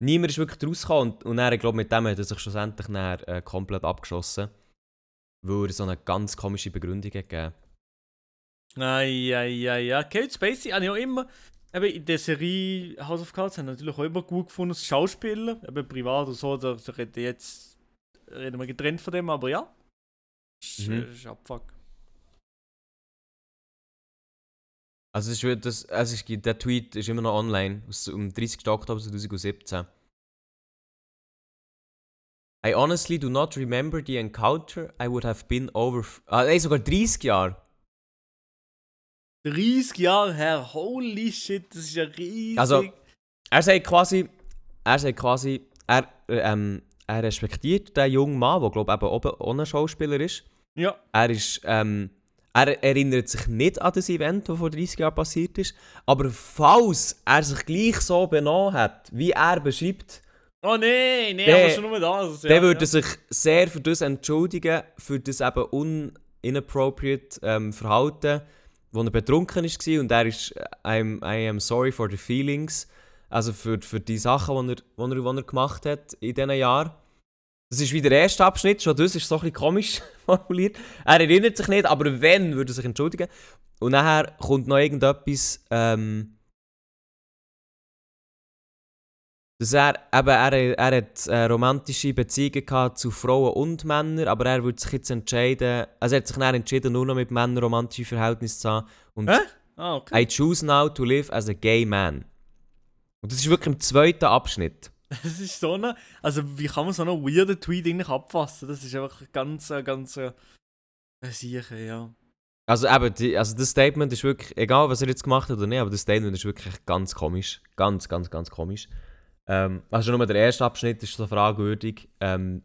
Niemand ist wirklich rausgekommen und, und er, glaube mit dem hat er sich schlussendlich dann, äh, komplett abgeschossen, weil er so eine ganz komische Begründung hat gegeben. Ai, ai, ja. Kevin Spacey habe ich auch immer, eben in der Serie House of Cards, habe ich natürlich auch immer gut gefunden als Schauspieler, eben privat und so, da, da reden jetzt reden wir getrennt von dem, aber ja. Ist, Mhm. ist Abfuck. Also ist, das, es ist, der Tweet ist immer noch online, aus, um 30. Oktober 2017. I honestly do not remember the encounter. I would have been over... Ah, nein, sogar 30 Jahre. 30 Jahre her, holy shit, das ist ja riesig. Also, Er sagt quasi... Er sagt quasi... Er, äh, ähm, er respektiert den jungen Mann, der glaube ich eben oben ein Schauspieler ist. ja, Er ist... Ähm, er erinnert sich nicht an das Event, das vor 30 Jahren passiert ist. Aber falls er sich gleich so benommen hat, wie er beschreibt... oh nee, nee, Der- aber schon nur das. Ja, der würde ja. sich sehr für das entschuldigen, für das eben un inappropriate ähm, Verhalten, wo er betrunken war und er ist äh, I'm, I am sorry for the feelings, also für, für die Sachen, die er, wo er, wo er gemacht hat in diesen Jahren. Das ist wie der erste Abschnitt, schon das ist so ein bisschen komisch formuliert. Er erinnert sich nicht, aber wenn, würde er sich entschuldigen. Und nachher kommt noch irgendetwas, ähm, dass er, eben, er, er hat äh, romantische Beziehungen gehabt zu Frauen und Männern, aber er würde sich jetzt entscheiden, also er hat sich dann entschieden, nur noch mit Männern romantische Verhältnisse zu haben. Und Hä? Ah, okay. I choose now to live as a gay man. Und das ist wirklich im zweiten Abschnitt. Das ist so eine, also wie kann man so einen weirden Tweet eigentlich abfassen? Das ist einfach ganz, äh, ganz, äh, sicher, ja. Also eben, die, also das Statement ist wirklich, egal was er jetzt gemacht hat oder nicht, aber das Statement ist wirklich ganz komisch. Ganz, ganz, ganz komisch. Ähm, also nur der erste Abschnitt ist so fragwürdig. Ähm,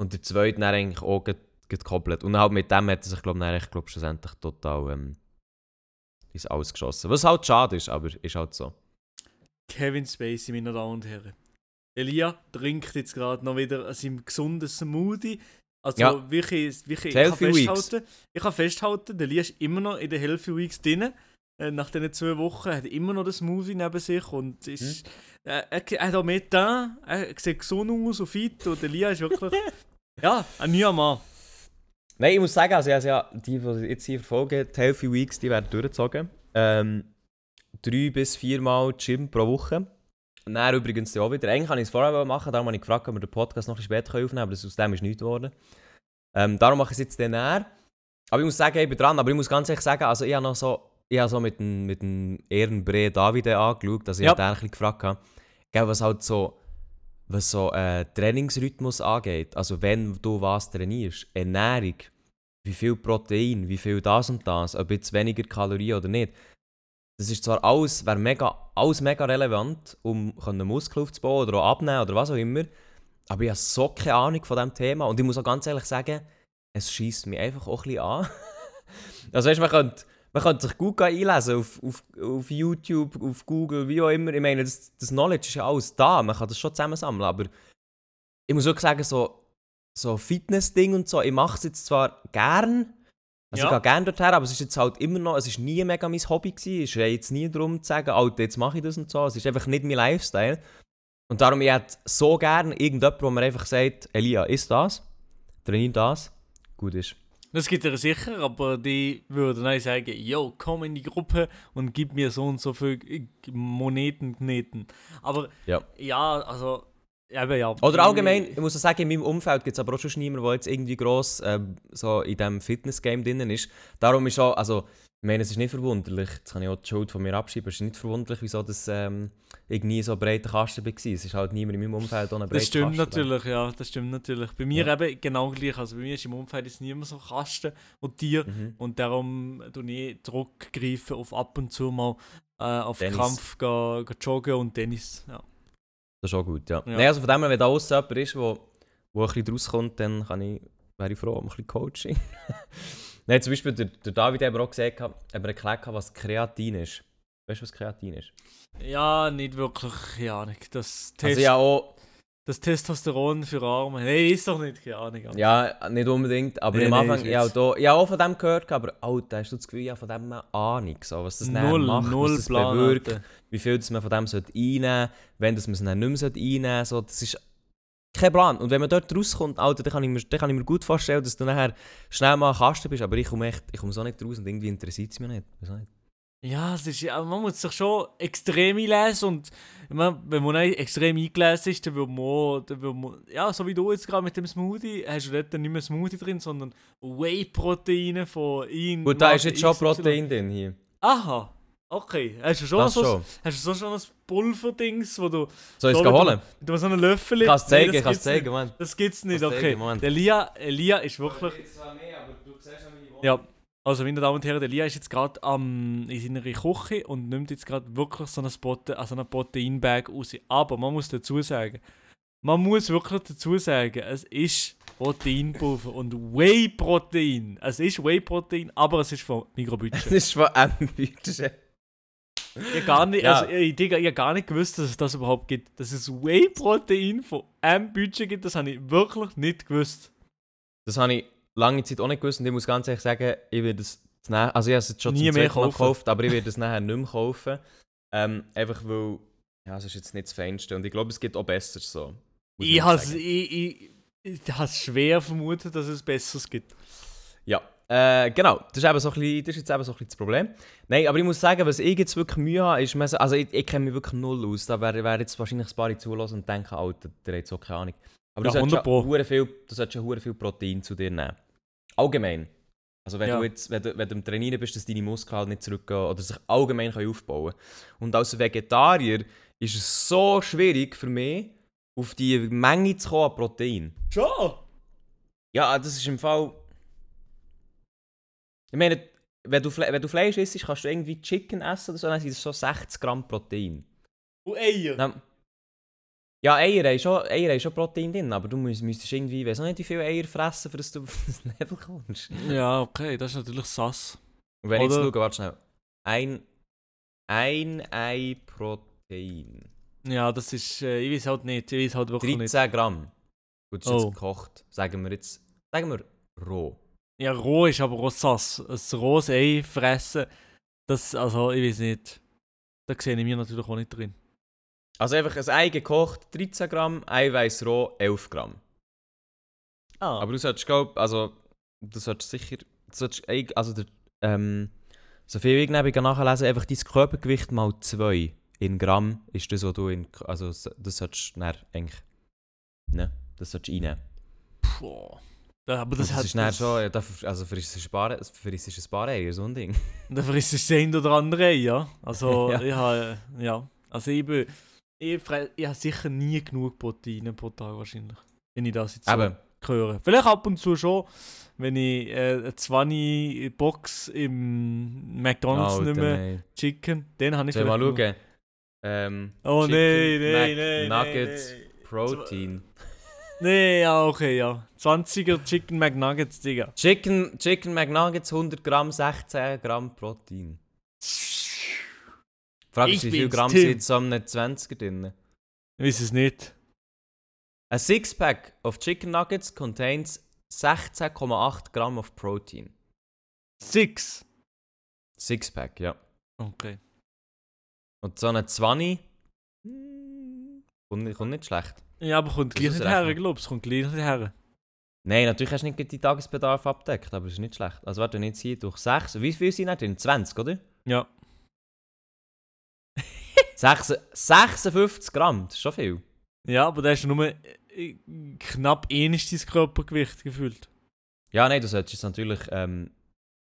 und der zweite dann eigentlich auch geht, geht komplett. Und halt mit dem hat er sich, glaube ich, glaub, schlussendlich total ähm, ins Ausgeschossen. Was halt schade ist, aber ist halt so. Kevin Spacey, meine Damen und Herren. Elia trinkt jetzt gerade noch wieder seinem gesunden Smoothie. Also Ja. wirklich, wirklich ich, kann Healthy Weeks. festhalten, ich kann festhalten, der Elia ist immer noch in den Healthy Weeks drin. Äh, nach diesen zwei Wochen hat er immer noch den Smoothie neben sich und ist, Hm. äh, er, hat auch mehr da, er sieht gesund aus und fit und der Elia ist wirklich, ja, ein neuer Mann. Nein, ich muss sagen, also, also ja, die, die jetzt hier verfolgen, die Healthy Weeks, die werden durchgezogen. Ähm, drei bis viermal Gym pro Woche. Und dann übrigens auch wieder. Eigentlich kann ich es vorher machen, darum habe ich gefragt, ob wir den Podcast noch ein bisschen später aufnehmen können, aber das, aus dem ist nichts geworden. Ähm, darum mache ich es jetzt dann näher. Aber ich muss sagen, ich bin dran, aber ich muss ganz ehrlich sagen, also ich habe noch so, ich habe so mit dem, mit dem Ehrenbre David angeschaut, also ich Ja. habe den ein bisschen gefragt, gell, was halt so, was so äh, Trainingsrhythmus angeht, also wenn du was trainierst, Ernährung, wie viel Protein, wie viel das und das, ob jetzt weniger Kalorien oder nicht. Das ist zwar alles, wäre mega, alles mega relevant, um Muskeln aufzubauen oder auch abnehmen oder was auch immer, aber ich habe so keine Ahnung von diesem Thema und ich muss auch ganz ehrlich sagen, es schießt mich einfach auch ein bisschen an. also weißt, man könnte, man könnte sich gut einlesen auf, auf, auf YouTube, auf Google, wie auch immer. Ich meine, das, das Knowledge ist ja alles da, man kann das schon zusammensammeln, aber ich muss wirklich sagen, so, so Fitness-Ding und so, ich mache es jetzt zwar gern, also Ja. ich gehe gerne dorthin, aber es ist jetzt halt immer noch, es ist nie mega mein Hobby gewesen, es ist jetzt nie darum zu sagen, Alter, jetzt mache ich das und so, es ist einfach nicht mein Lifestyle. Und darum, ich hätte so gern irgendjemand, wo mir einfach sagt, Elia, ist das, trainier das, gut ist. Das gibt er sicher, aber die würden dann sagen, yo, komm in die Gruppe und gib mir so und so viel Moneten kneten. Aber Ja. ja, also, eben ja. Oder allgemein, ich muss auch sagen, in meinem Umfeld gibt es aber auch schon niemanden, der jetzt irgendwie gross ähm, so in diesem Fitness-Game drin ist. Darum ist auch, also, ich meine, es ist nicht verwunderlich, jetzt kann ich auch die Schuld von mir abschieben, es ist nicht verwunderlich, wieso das ähm, irgendwie so ein breiter Kasten war. Es ist halt niemand in meinem Umfeld ohne breiter Das stimmt Kasten. natürlich, ja, das stimmt natürlich. Bei mir Ja. eben genau gleich. Also bei mir ist im Umfeld jetzt niemand so Kasten und Tier Mhm. und darum tue ich zurückgreifen auf ab und zu mal äh, auf Tennis. Kampf ga, ga joggen und Tennis. Ja. Das ist auch gut, ja. Ja. Nein, also von dem her, wenn da aussen jemand ist, wo, wo ein bisschen rauskommt, dann kann ich, wäre ich froh um ein bisschen Coaching. Nein, zum Beispiel der, der David hat aber auch gesagt, hat er erklärt, was Kreatin ist. Weißt du, was Kreatin ist? Ja, nicht wirklich, keine Ahnung. Das, Test, Also ja, auch, das Testosteron für Arme. Nein, ist doch nicht, keine Ahnung. ja, nicht unbedingt, aber Nee, am nee, Anfang, ja, jetzt- da, ja, auch von dem gehört, aber Alter, hast du das Gefühl, ja, von dem Ahnung, so, was das null, macht, null was das Plan. bewirkt, Alter. Wie viel das man von dem sollte einnehmen sollte, wenn das man es dann nicht mehr einnehmen sollte, so, das ist kein Plan. Und wenn man dort rauskommt, Alter, dann kann ich mir, dann kann ich mir gut vorstellen, dass du nachher schnell mal Kasten bist, aber ich komme echt, ich komme so nicht raus und irgendwie interessiert es mich nicht. Nicht? Ja, es ist, man muss sich schon extrem einlesen und man, wenn man nicht extrem eingelesen ist, dann will man, auch- dann will man ja, so wie du jetzt gerade mit dem Smoothie, hast du dort nicht mehr Smoothie drin, sondern Whey-Proteine von ihm. Gut, da ist jetzt schon Protein drin hier. Aha, okay. Hast du schon, Das so, schon. Hast du so schon ein Pulverdings, wo du Soll ich es So, holen? mit so einem Löffel... Ich kann es Nee, zeigen, das ich kann es gibt's zeigen. Mann. Das gibt's nicht, okay. zeigen. Der Elia, Elia ist wirklich... Ja, also meine Damen und Herren, der Lia ist jetzt gerade am in seiner Küche und nimmt jetzt gerade wirklich so einen, Prote also einen Proteinbag raus. Aber man muss dazu sagen, man muss wirklich dazu sagen, es ist Proteinpulver und Whey-Protein. Es ist Whey-Protein, aber es ist von Mikrobudget. ist von Ambüte. Ich habe gar nicht, Ja. also, ich, Digga, hab gar nicht gewusst, dass es das überhaupt gibt. Dass es Whey-Protein von einem Budget gibt, das habe ich wirklich nicht gewusst. Das habe ich lange Zeit auch nicht gewusst und ich muss ganz ehrlich sagen, ich werde es nachher, also ich habe es jetzt schon Nie zum mehr zweiten Mal gekauft, aber ich werde es nachher nicht mehr kaufen. Ähm, einfach weil, ja, es ist jetzt nicht das Feinste und ich glaube, es gibt auch besser so. Ich habe has schwer vermutet, dass es Besseres gibt. Ja, äh, genau. Das ist, eben so ein bisschen, das ist jetzt eben so ein bisschen das Problem. Nein, aber ich muss sagen, was ich jetzt wirklich Mühe habe, ist, also ich, ich kenne mich wirklich null aus. Da wäre wär jetzt wahrscheinlich ein paar zulassen und denken, Alter, der hat so keine Ahnung. Aber Ja, du, solltest 100 Pro. schon hure viel, du solltest schon hure viel Protein zu dir nehmen. Allgemein. Also wenn Ja. du jetzt, wenn du, wenn du im Trainieren bist, dass deine Muskeln halt nicht zurückgehen oder sich allgemein können aufbauen Und als Vegetarier ist es so schwierig für mich, auf die Menge zu kommen an Protein. Schon? Ja, das ist im Fall. Ich meine, wenn du, Fle wenn du Fleisch isst, kannst du irgendwie Chicken essen oder so, dann sind das so 60 Gramm Protein. Und Eier? Dann, ja, Eier haben, schon, Eier haben schon Protein drin, aber du müsst, müsstest irgendwie, weiß noch nicht, wie viele Eier fressen, für dass du auf das Level kommst. Ja, okay, das ist natürlich sass. Und wenn ich jetzt Oder- schaue, warte schnell. Ein, ein Ei Protein. Ja, das ist, äh, ich weiß halt nicht, ich weiß halt wirklich 13 Gramm. Gut, das ist Oh. jetzt gekocht. Sagen wir jetzt, sagen wir roh. Ja, roh ist aber sass. Ein rohes Ei fressen, das, also, ich weiß nicht. Da sehe ich mir natürlich auch nicht drin. Also einfach ein Ei gekocht, 13 Gramm, Eiweiß roh, 11 Gramm. Ah, Aber du solltest, glaub, also, du solltest sicher, du solltest, also, der, ähm, so viel ich neben nachlesen, einfach dein Körpergewicht mal 2 in Gramm ist das, was du in, also, so- das solltest du dann eigentlich, ne, das solltest du reinnehmen. boah. Aber das, Das, ist dann schon, ja, also, für uns ist es ein für uns ist ein paar Eier, so ein Ding. Dafür ist es das ein oder andere ja. Also, Ja. ich habe, ja. Also, ich bin, ich, ich habe sicher nie genug Proteine pro Tag wahrscheinlich. Wenn ich das jetzt so Eben, höre. Vielleicht ab und zu schon, wenn ich äh, eine 20 Box im McDonalds mehr nein. Chicken, dann habe ich Soll ich mal vielleicht schauen? Ähm, Oh nein, nein, nein. Nuggets, nein. Protein. Nee, ja, okay, ja. 20er Chicken McNuggets, Digga. Chicken, Chicken McNuggets 100 Gramm, 16 Gramm Protein. Frag Ich wie viel Gramm Tim. sind so einem 20er drin? Ich weiß es nicht. A six-pack of chicken nuggets contains 16,8 Gramm of protein. Six. Six-pack, ja. Okay. Und so eine 20 hm, kommt, nicht- kommt nicht schlecht. Ja, aber kommt gleich nicht her, glaubst du? Kommt gleich nicht her. Nein, natürlich hast du nicht die Tagesbedarf abdeckt, aber es ist nicht schlecht. Also warte, jetzt hier durch 6, wie viel sind drin? 20, oder? Ja. 6, 56 Gramm, das ist schon viel. Ja, aber da ist nur äh, knapp ähnlich dein Körpergewicht gefühlt. Ja, nein, du solltest jetzt natürlich ähm,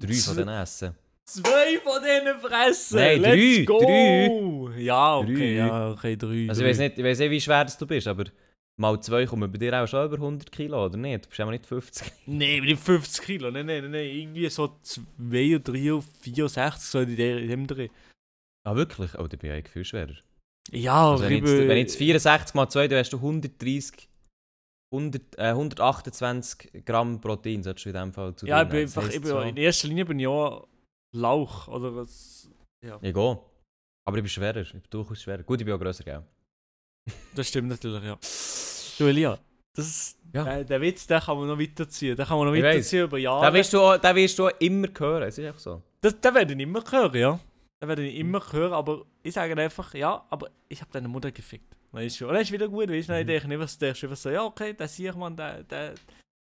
drei von Z- denen essen. Zwei von denen fressen! Nein, Let's drei, go! drei. Ja, okay, Drei. ja, okay, drei. Also drei. ich weiß nicht, ich weiß nicht, wie schwer das du bist, aber mal zwei kommen bei dir auch schon über 100 Kilo, oder nicht? Du bist aber nicht 50. Nein, nicht 50 Kilo, nein, nein, nein, irgendwie so 2 oder 3 oder 64 so in, dem Dreh. Ah, wirklich? Oh, da bin ich eigentlich viel schwerer. Ja, Also wenn, jetzt, Rübe- wenn jetzt 64 mal 2, dann hast du 130, 100, äh, 128 Gramm Protein, solltest du in dem Fall zu Ja, ich bin einfach, ich bin, so- in erster Linie bin ich ja Lauch, oder was? Ja, gehe. Aber ich bin schwerer, ich bin durchaus schwerer. Gut, ich bin auch grösser, gell? Das stimmt natürlich, ja. Du, Elia, das, Ja. der, der Witz, den kann man noch weiterziehen. Den kann man noch Ich weiss. weiterziehen über Jahre. Den wirst, du auch, den wirst du immer hören, es ist einfach so. Das, das werde ich immer hören, ja. Das werde ich immer hören, aber ich sage einfach, ja, aber ich habe deine Mutter gefickt. Weißt du, und das ist wieder gut, weißt du, Mhm. ich denke nicht, was du denkst, so, ja, okay, das sehe ich, man, der, der,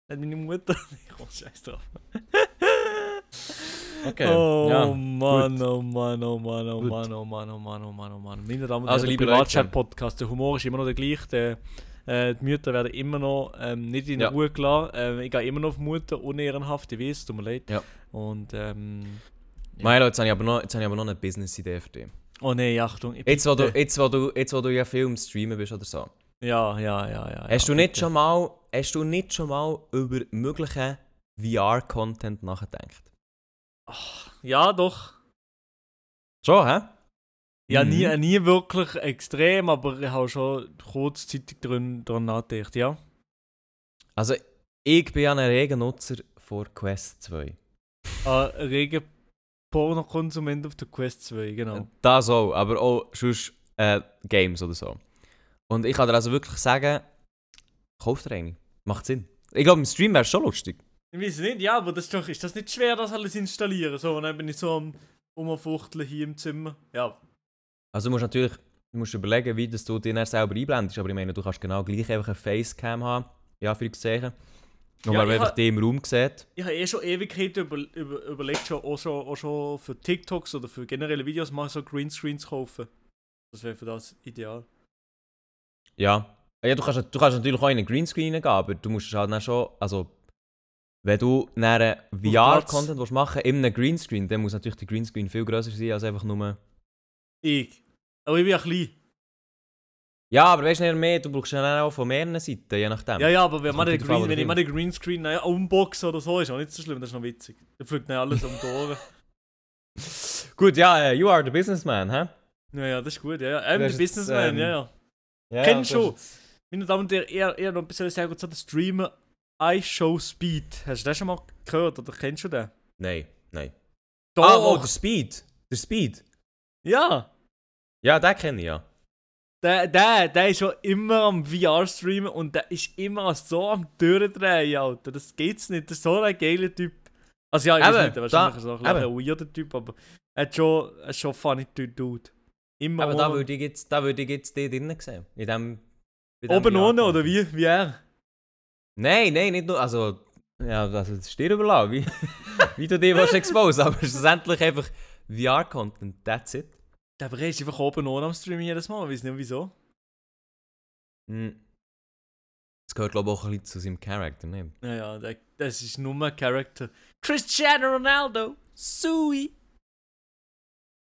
der meine Mutter. ich komme scheiß drauf. Okay, Oh ja. Mann, oh Mann, oh Mann, oh Gut. Mann, oh Mann, oh Mann, oh Mann, oh Mann. Meine Damen und Also, Herren, Privatchat-Podcast, der Humor ist immer noch der gleiche. Der, äh, die Mütter werden immer noch ähm, nicht in Ja. Ruhe gelassen. Ähm, ich gehe immer noch auf Mutter, unehrenhaft, ich weiß, tut mir leid. Ja. Und, ähm, Milo, jetzt habe ich aber noch, jetzt habe ich aber noch eine Business-Idee für dich. oh nee, Achtung. Jetzt wo, du, jetzt, wo du, jetzt, wo du ja Film streamen bist oder so. Ja, ja, ja, ja. Hast, ja, du nicht bitte. schon mal, hast du nicht schon mal über möglichen VR-Content nachgedacht? Ja, doch. Schon, hä? Ja, Mhm. nie, nie wirklich extrem, aber ich habe schon kurzzeitig dran, dran nachgedacht, ja. Also, ich bin ja ein reger Nutzer von Quest 2. Ein rege Pornokonsument auf der Quest 2, genau. Das auch, aber auch sonst äh, Games oder so. Und ich kann dir also wirklich sagen, kauf dir eine. Macht Sinn. Ich glaube, im Stream wäre es schon lustig. Ich weiß nicht, ja, aber das ist, doch, ist das nicht schwer, das alles installieren? So, und dann bin ich so am Umfuchteln hier im Zimmer. Ja, Also du musst natürlich du musst überlegen, wie das du dir dann selber einblendest. Aber ich meine, du kannst genau gleich einfach eine Facecam haben. Ja, für Gesehen. Und Ja, man einfach die im Raum sieht. ich habe eh schon Ewigkeiten über, über, überlegt, schon, auch, schon, auch schon für TikToks oder für generelle Videos mal so Greenscreens kaufen. Das wäre für das ideal. Ja. Ja, du kannst, du kannst natürlich auch in einen Greenscreen gehen, aber du musst halt dann schon, also wenn du dann VR-Content willst machen in einem Greenscreen, dann muss natürlich der Greenscreen viel grösser sein als einfach nur... Ich. Aber ich bin ja klein. Ja, aber weißt du nicht mehr, du brauchst ja auch von mehreren Seiten, je nachdem. Ja, ja, aber wenn, man den Green, wenn ich mal den Greenscreen naja, unboxe oder so, ist auch nicht so schlimm, das ist noch witzig. Da fliegt dann alles um die Ohren. Gut, ja, äh, you are the businessman, hä? Ja, ja, das ist gut, ja. ja. Ähm, der hast jetzt, Businessman, ähm, ja, ja. Ja, Kennst du jetzt- Meine Damen und Herren, eher, eher noch ein bisschen sehr gut so der Streamer iShow Speed. Hast du den schon mal gehört oder kennst du den? Nein, nein. Doch! Ah, oh, der Speed. Der Speed. ja! Ja, den kenne ich ja. Der, der, der ist schon immer am VR-Streamen und der ist immer so am Durchdrehen, Alter. Das geht's nicht. Das ist so ein geiler Typ. Also ja, ich weiß nicht, wahrscheinlich da- ist er ein, weirder Typ, aber er ist schon, er ist schon funny Dude. Immer Aber da würde ich jetzt, da würde ich jetzt die drinnen sehen. In dem, bei dem Oben ohne oder wie? Wie er? Nein, nein, nicht nur. Also, ja, das ist dir überlassen, wie, wie du dich willst expose, aber schlussendlich einfach VR-Content, that's it. Der aber er ist einfach oben ohne am Stream jedes Mal. Ich weiß nicht wieso. Hm. Das gehört, glaube ich, auch ein bisschen zu seinem Charakter, ne? Naja, der, das ist nur ein Charakter. Cristiano Ronaldo! Sui!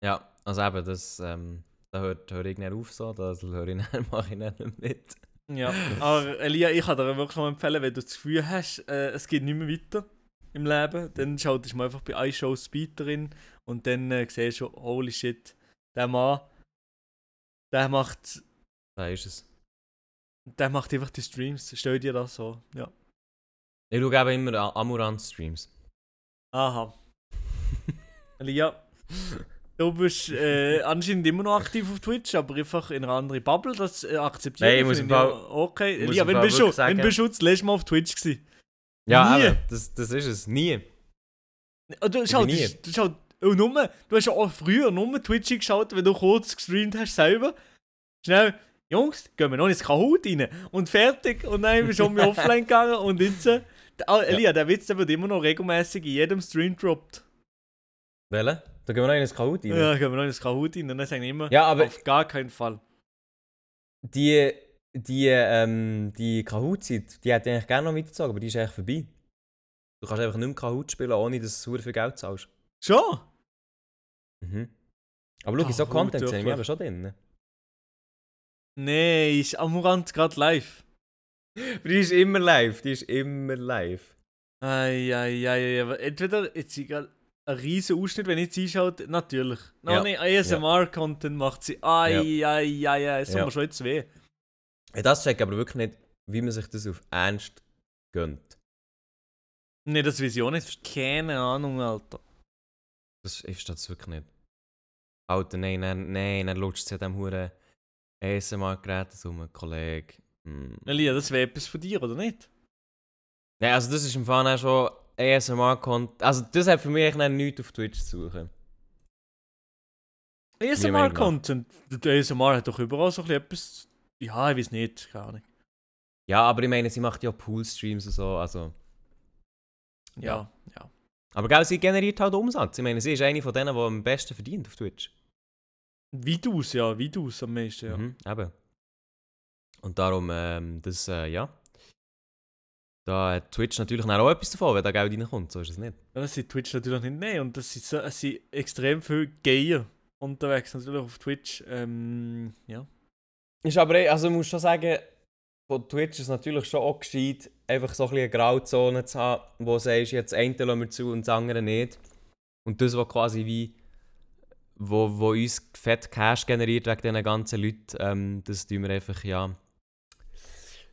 Ja, also eben, das, ähm, da hört, hört ich nicht auf so, das höre ich nicht, mache ich nicht mit. Ja, aber Elia, ich kann dir wirklich noch empfehlen, wenn du das Gefühl hast, äh, es geht nicht mehr weiter im Leben, dann du mal einfach bei iShow Speed drin und dann äh, siehst du, holy shit, der Mann, der macht, Da ist es. der macht einfach die Streams. Stell dir das so, ja. Ich schaue eben immer Amurant-Streams. Aha. Elia, du bist äh, anscheinend immer noch aktiv auf Twitch, aber einfach in einer anderen Bubble, das äh, akzeptiere Nein, ich muss ich Fall- ja Okay, muss im wenn bist du, sagen- wenn bist du das letzte Mal auf Twitch gewesen? Ja, Nie. eben, das, das ist es. Nie. Oh, Du, schau, bin du, nie. du, schau, nur, du hast ja auch früher nur Twitch geschaut, wenn du kurz gestreamt hast selber. Schnell, Jungs, gehen wir noch ins Kahoot rein. Und fertig. Und dann bist du schon offline gegangen. Und jetzt, äh, ah, Elia, der Witz der wird immer noch regelmäßig in jedem Stream droppt. Welche? Da gehen wir noch in das Kahoot rein. Ja, gehen wir noch ins Kahoot rein. Und dann sagen die immer, Ja, aber auf gar keinen Fall. die, die, ähm, die Kahoot-Zeit, die hätte ich eigentlich gerne noch weitergezogen, aber die ist eigentlich vorbei. Du kannst einfach nicht mehr Kahoot spielen, ohne dass du viel Geld zahlst. Schon? Mhm. Aber schau, so Kahoot, Content sehen wir eben schon drin. Nee, ist Amurant gerade live. Aber die ist immer live, die ist immer live. Eieiei, entweder jetzt grad, ein riesen Ausschnitt, wenn ich jetzt einschaut, natürlich. No, Ja. nee, ASMR-Content macht sie. Ai, ai, ai, ai, es tut Ja. mir schon jetzt weh. Ja, das check ich aber wirklich nicht, wie man sich das auf Ernst gönnt. Nee, das weiß ich auch nicht. Keine Ahnung, Alter. Das, verstehe das wirklich nicht. Alter, nein, nein, nein, dann lutscht es ja dem Huren ASMR-Gerät um, Kollege. Hm. Elia, das wäre etwas von dir, oder nicht? Nein, also das ist im Fall auch schon ASMR-Content. Also das hat für mich eigentlich nichts auf Twitch zu suchen. ASMR-Content. Der ASMR hat doch überall so etwas. Ja, ich weiß nicht, keine Ahnung. Ja, aber ich meine, sie macht ja Pool-Streams und so, also... Ja, ja. Aber gell, sie generiert halt Umsatz. Ich meine, sie ist eine von denen, die am besten verdient auf Twitch. Videos, ja, Videos am meisten, ja. Mhm, eben. Und darum, ähm, das, äh, ja. Da hat Twitch natürlich auch etwas davon, wenn da Geld reinkommt, so ist es nicht. Ja, das sind Twitch natürlich nicht. Nein, und das sind, so, es sind extrem viele Gayer unterwegs, natürlich auf Twitch. Ähm, ja. Ist aber, eh- also ich muss schon sagen, von Twitch ist es natürlich schon auch gescheit, einfach so ein eine Grauzone zu haben, wo du sagst, jetzt das eine lassen wir zu und das andere nicht. Und das, was quasi wie, wo, wo uns fett Cash generiert wegen diesen ganzen Leuten, ähm, das tun wir einfach, ja,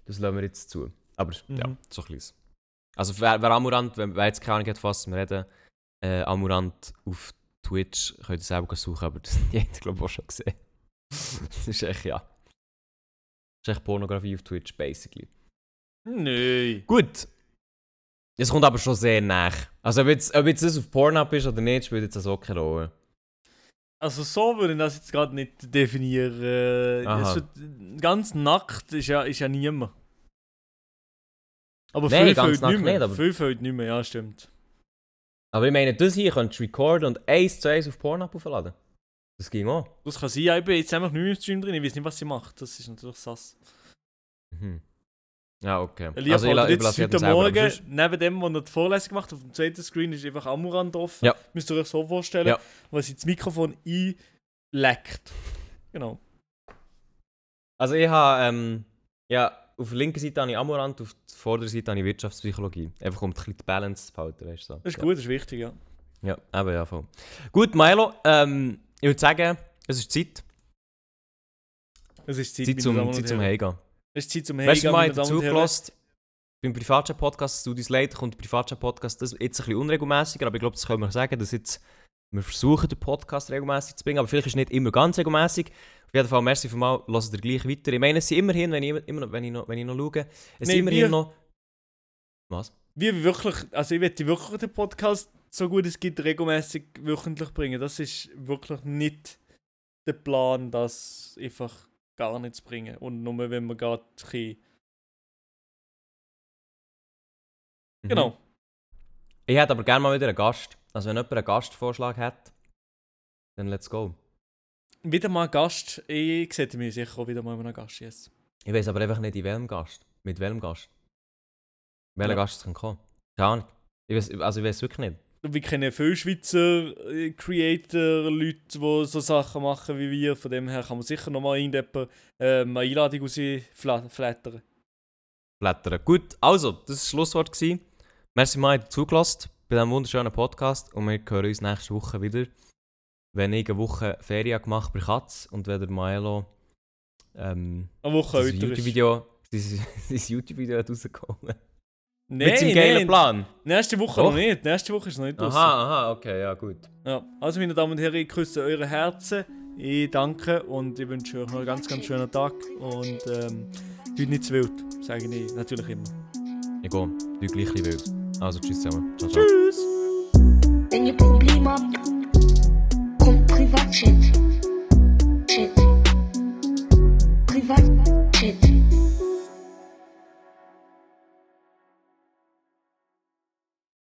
das lassen wir jetzt zu. Aber ja, Mhm. so ein bisschen. Also wer, wer Amurant, wer, wer jetzt keine Ahnung hat, was wir reden, äh, Amurant auf Twitch, könnt ihr selber suchen, aber das hat jeder, glaube ich, auch schon gesehen. das ist echt, ja. Das ist echt Pornografie auf Twitch, basically. Nö. Gut. Es kommt aber schon sehr nach. Also ob jetzt, ob jetzt das auf Pornhub ist oder nicht, spielt jetzt das auch keine Rolle. Also so würde ich das jetzt gerade nicht definieren. Aha. Ganz nackt ist ja, ist ja niemand. Aber Nein, viel ganz nackt nicht mehr. aber- Viel fällt nicht mehr, ja stimmt. Aber ich meine, das hier könntest du recorden und eins zu eins auf Pornhub aufladen. Das ging auch. Das kann sein, ja, ich bin jetzt einfach nicht mehr im Stream drin, ich weiß nicht, was sie macht. Das ist natürlich sass. Mhm. Ja, okay. Elia also ich, jetzt heute Morgen, neben dem, was er die Vorlesung gemacht auf dem zweiten Screen ist einfach Amuran drauf. Ja. Müsst ihr euch so vorstellen, Ja. weil sie das Mikrofon einleckt. Genau. Also ich habe, ähm, ja, auf der linken Seite habe ich Amorant, auf der vorderen Seite habe ich Wirtschaftspsychologie. Einfach um ein bisschen die Balance zu behalten, weißt du. So. Das ist ja. gut, das ist wichtig, ja. Ja, eben, ja, voll. Gut, Milo, ähm, ich würde sagen, es ist Zeit. Es ist Zeit, Zeit zum, Zeit zum. Heimgehen. Es ist Zeit zum Weißt du, Heimgehen, mal Herren. zugelassen? Beim Privatchat-Podcast, Studios Leiter, kommt der Privatchat-Podcast jetzt ein bisschen unregelmäßiger, aber ich glaube, das können wir sagen, dass jetzt wir versuchen, den Podcast regelmäßig zu bringen, aber vielleicht ist es nicht immer ganz regelmäßig. Auf jeden Fall, merci für mal, lasst ihr gleich weiter. Ich meine, es sind immerhin, wenn ich, immer, noch- wenn ich, noch, wenn ich noch schaue, es sind Nein, immerhin wir- noch... Was? Wie wirklich, also ich werde wirklich den Podcast so gut es geht regelmäßig wöchentlich bringen. Das ist wirklich nicht der Plan, das einfach gar nicht zu bringen. Und nur wenn man gerade ein Mhm. Genau. Ich hätte aber gerne mal wieder einen Gast. Also wenn jemand einen Gastvorschlag hat, dann let's go. Wieder mal Gast. Ich sehe mich sicher auch wieder mal einen Gast. Yes. Ich weiß aber einfach nicht, in welchem Gast. Mit welchem Gast. Welcher Ja. Gast kann kommen. Keine Ahnung. Ich weiß, also ich weiß wirklich nicht. Wir kennen viele Schweizer äh, Creator, Leute, die so Sachen machen wie wir. Von dem her kann man sicher nochmal irgendjemand ähm, eine Einladung rausflattern. Blättern. Gut, also, das war das Schlusswort. Gewesen. Merci mal, dass ihr zugelassen bei diesem wunderschönen Podcast. Und wir hören uns nächste Woche wieder. Wenn ich eine Woche Ferien gemacht bei Katz und wenn der Milo ähm, Eine Woche. YouTube-Video sein YouTube-Video hat rausgekommen. Nein, Mit seinem geilen nein. Plan. Nächste Woche Doch. noch nicht. Nächste Woche ist noch nicht draussen. Aha, aha, okay, ja gut. Ja. Also, meine Damen und Herren, ich küsse eure Herzen. Ich danke und ich wünsche euch noch einen ganz, ganz schönen Tag. Und ähm, tut nicht zu wild, sage ich natürlich immer. Ich gehe, du gleich wild. Also, tschüss zusammen. Ciao, ciao. Tschüss! Wenn ihr Probleme habt, kommt Privatchat.